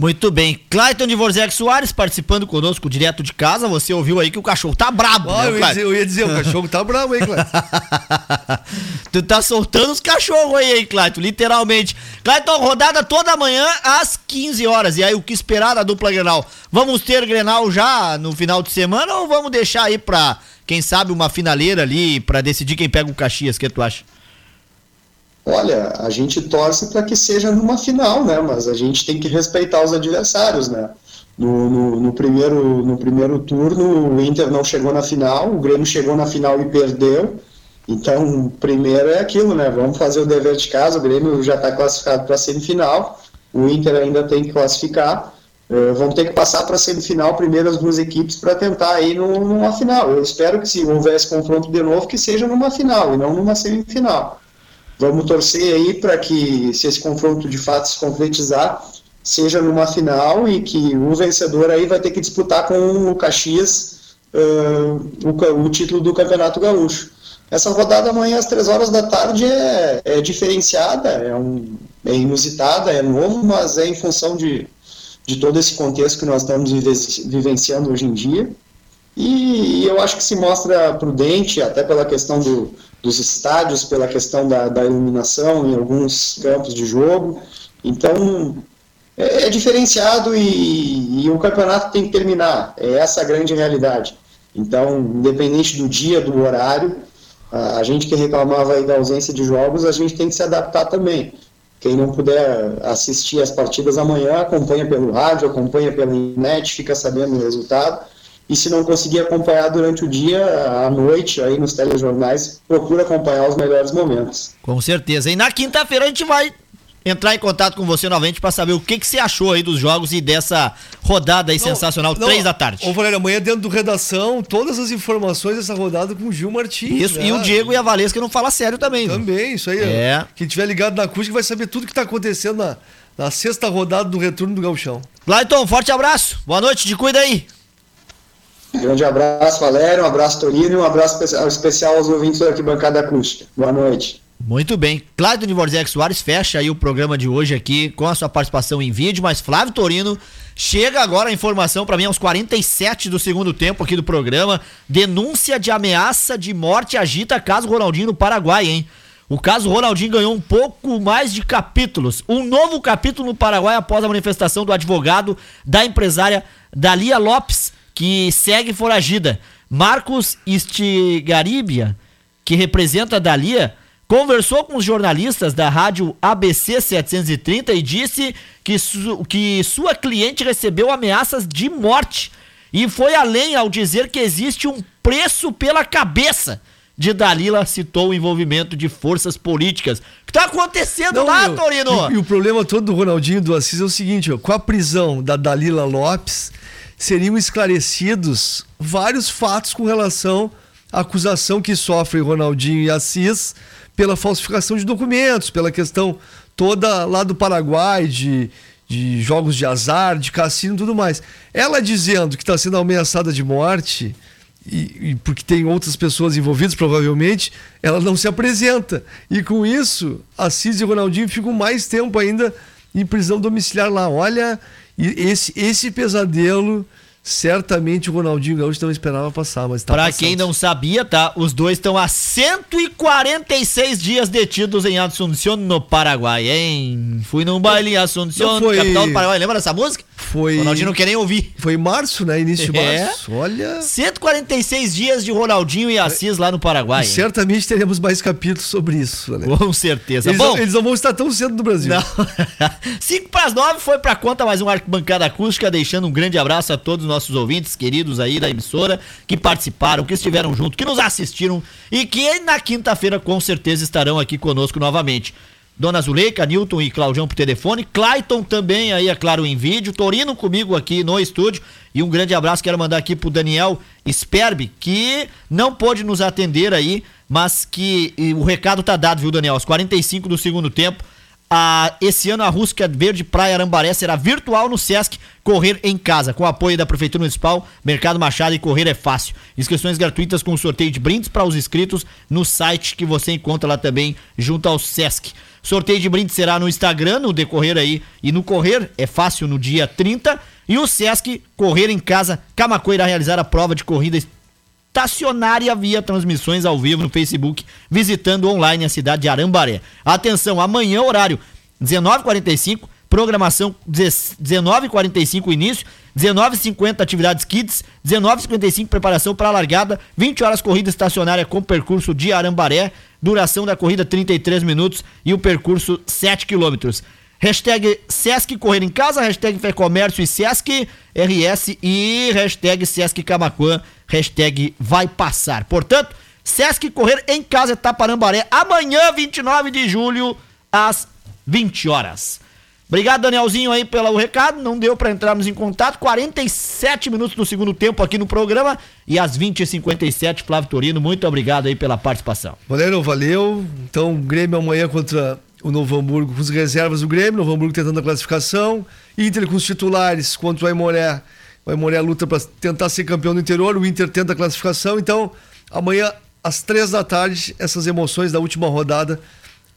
Muito bem. Clayton de Vorzec Soares participando conosco direto de casa. Você ouviu aí que o cachorro tá brabo, oh, né, eu, ia dizer, eu, ia dizer, o cachorro tá brabo, hein, Clayton? tu tá soltando os cachorros aí, hein, Clayton, literalmente. Clayton, rodada toda manhã às 15 horas. E aí, o que esperar da dupla Grenal? Vamos ter Grenal já no final de semana ou vamos deixar aí pra, quem sabe, uma finaleira ali pra decidir quem pega o Caxias? O que tu acha? Olha, a gente torce para que seja numa final, né? Mas a gente tem que respeitar os adversários, né? No, no, no, primeiro, no primeiro turno, o Inter não chegou na final, o Grêmio chegou na final e perdeu. Então, primeiro é aquilo, né? Vamos fazer o dever de casa. O Grêmio já está classificado para a semifinal, o Inter ainda tem que classificar. Uh, vamos ter que passar para a semifinal primeiro as duas equipes para tentar ir numa final. Eu espero que se houvesse confronto de novo, que seja numa final e não numa semifinal. Vamos torcer aí para que, se esse confronto de fato se concretizar, seja numa final e que o vencedor aí vai ter que disputar com o Caxias uh, o, o, título do Campeonato Gaúcho. Essa rodada amanhã às três horas da tarde é, é diferenciada, é, um, é inusitada, é novo, mas é em função de, de todo esse contexto que nós estamos vivenciando hoje em dia. E, e eu acho que se mostra prudente, até pela questão do, dos estádios, pela questão da, da iluminação em alguns campos de jogo. Então, é, é diferenciado e, e, o campeonato tem que terminar. É essa a grande realidade. Então, independente do dia, do horário, a, a gente que reclamava aí da ausência de jogos, a gente tem que se adaptar também. Quem não puder assistir as partidas amanhã, acompanha pelo rádio, acompanha pela internet, fica sabendo o resultado. E se não conseguir acompanhar durante o dia, à noite, aí nos telejornais, procura acompanhar os melhores momentos. Com certeza. E na quinta-feira a gente vai entrar em contato com você novamente para saber o que, que você achou aí dos jogos e dessa rodada aí não, sensacional, não, três da tarde. Ô, Valério, amanhã dentro do Redação, todas as informações dessa rodada com o Gil Martins. Isso, né? e o Diego e a Valesca não fala sério também. Também, isso aí. É. Quem tiver ligado na acústica vai saber tudo que tá acontecendo na, na sexta rodada do retorno do Galchão. Clayton, forte abraço. Boa noite, te cuida aí. Grande abraço, Valério, um abraço, Torino e um abraço especial aos ouvintes da Arquibancada Acústica. Boa noite. Muito bem. Cláudio Dvorzek Soares fecha aí o programa de hoje aqui com a sua participação em vídeo, mas Flávio Torino chega agora a informação para mim aos 47 do segundo tempo aqui do programa. Denúncia de ameaça de morte agita caso Ronaldinho no Paraguai, hein? O caso Ronaldinho ganhou um pouco mais de capítulos. Um novo capítulo no Paraguai após a manifestação do advogado da empresária Dalia Lopes, que segue foragida. Marcos Estigaribia, que representa a Dalia, conversou com os jornalistas da rádio ABC 730 e disse que, su que sua cliente recebeu ameaças de morte e foi além ao dizer que existe um preço pela cabeça de Dalila citou o envolvimento de forças políticas. O que está acontecendo Não, lá, meu, Torino? E, e, o problema todo do Ronaldinho do Assis é o seguinte, ó, com a prisão da Dalila Lopes, seriam esclarecidos vários fatos com relação à acusação que sofrem Ronaldinho e Assis pela falsificação de documentos, pela questão toda lá do Paraguai, de, de jogos de azar, de cassino e tudo mais. Ela dizendo que está sendo ameaçada de morte, e, e, porque tem outras pessoas envolvidas, provavelmente, ela não se apresenta. E com isso, Assis e Ronaldinho ficam mais tempo ainda em prisão domiciliar lá. Olha, esse, esse pesadelo certamente o Ronaldinho Gaúcho não esperava passar, mas tá Pra passando. quem não sabia, tá? Os dois estão há 146 dias detidos em Asunción, no Paraguai, hein? Fui num baile em foi... capital do Paraguai. Lembra dessa música? Foi. Ronaldinho não quer nem ouvir. Foi em março, né? Início de é. março. Olha. 146 dias de Ronaldinho e Assis lá no Paraguai. certamente teremos mais capítulos sobre isso, né? Com certeza. Eles, Bom, não, eles não vão estar tão cedo no Brasil. Não. 5 para as 9 foi pra conta mais um arquibancada acústica, deixando um grande abraço a todos nossos ouvintes queridos aí da emissora que participaram, que estiveram junto, que nos assistiram e que na quinta-feira com certeza estarão aqui conosco novamente. Dona Zuleika, Newton e Claudião por telefone, Clayton também aí, é claro, em vídeo, Torino comigo aqui no estúdio e um grande abraço quero mandar aqui pro Daniel Sperbi, que não pôde nos atender aí, mas que o recado tá dado, viu, Daniel? Aos 45 do segundo tempo, a, esse ano a Rússia Verde Praia Arambaré será virtual no Sesc Correr em Casa, com apoio da Prefeitura Municipal, Mercado Machado e Correr é Fácil. Inscrições gratuitas com sorteio de brindes para os inscritos no site que você encontra lá também junto ao Sesc. Sorteio de brindes será no Instagram, no decorrer aí, e no Correr é Fácil no dia 30. E o Sesc Correr em Casa Camacuã irá realizar a prova de corrida estacionária via transmissões ao vivo no Facebook, visitando online a cidade de Arambaré. Atenção, amanhã, horário 19h45, programação 19h45 início, 19h50 atividades kids, 19h55 preparação para a largada, 20 horas corrida estacionária com percurso de Arambaré, duração da corrida 33 minutos e o percurso 7 quilômetros. Hashtag Sesc Correr em Casa, hashtag Fé Comércio e Sesc RS e hashtag Sesc Camacuã, hashtag Vai Passar. Portanto, Sesc Correr em Casa, Taparambaré, amanhã, 29 de julho, às 20 horas. Obrigado, Danielzinho, aí pelo recado. Não deu para entrarmos em contato. 47 minutos do segundo tempo aqui no programa. E às 20h57, Flávio Torino, muito obrigado aí pela participação. Valeu, valeu. Então, Grêmio amanhã contra o Novo Hamburgo com as reservas do Grêmio, Novo Hamburgo tentando a classificação, Inter com os titulares contra o Aimoré. O Aimoré luta para tentar ser campeão do interior, o Inter tenta a classificação. Então, amanhã, às três da tarde, essas emoções da última rodada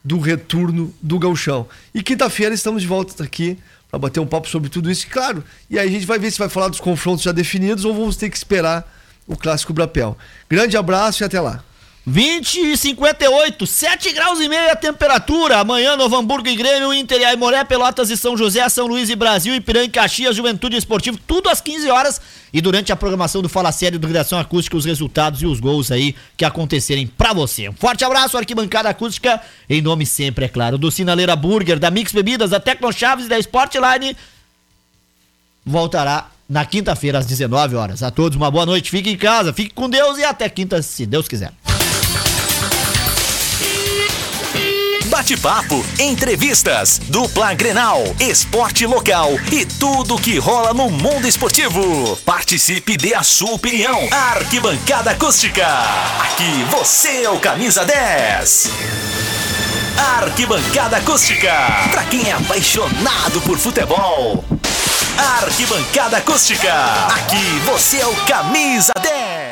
do retorno do Gauchão. E quinta-feira estamos de volta aqui para bater um papo sobre tudo isso. Claro, e aí a gente vai ver se vai falar dos confrontos já definidos ou vamos ter que esperar o clássico Brapel. Grande abraço e até lá. 20 e 58, 7 graus e meio a temperatura. Amanhã, Novo Hamburgo e Grêmio, Inter e Aimoré, Pelotas e São José, São Luís e Brasil, Ipiranga e Caxias, Juventude Esportivo, tudo às 15 horas e durante a programação do Fala Sério do Redação Acústica os resultados e os gols aí que acontecerem pra você. Um forte abraço, Arquibancada Acústica, em nome sempre, é claro, do Sinaleira Burger, da Mix Bebidas, da Tecno Chaves e da Sportline. Voltará na quinta-feira às 19 horas. A todos uma boa noite, fique em casa, fique com Deus e até quinta, se Deus quiser. Bate-papo, entrevistas, dupla Grenal, esporte local e tudo que rola no mundo esportivo. Participe dê a sua opinião. Arquibancada Acústica. Aqui você é o camisa 10. Arquibancada Acústica. Pra quem é apaixonado por futebol. Arquibancada Acústica. Aqui você é o camisa 10.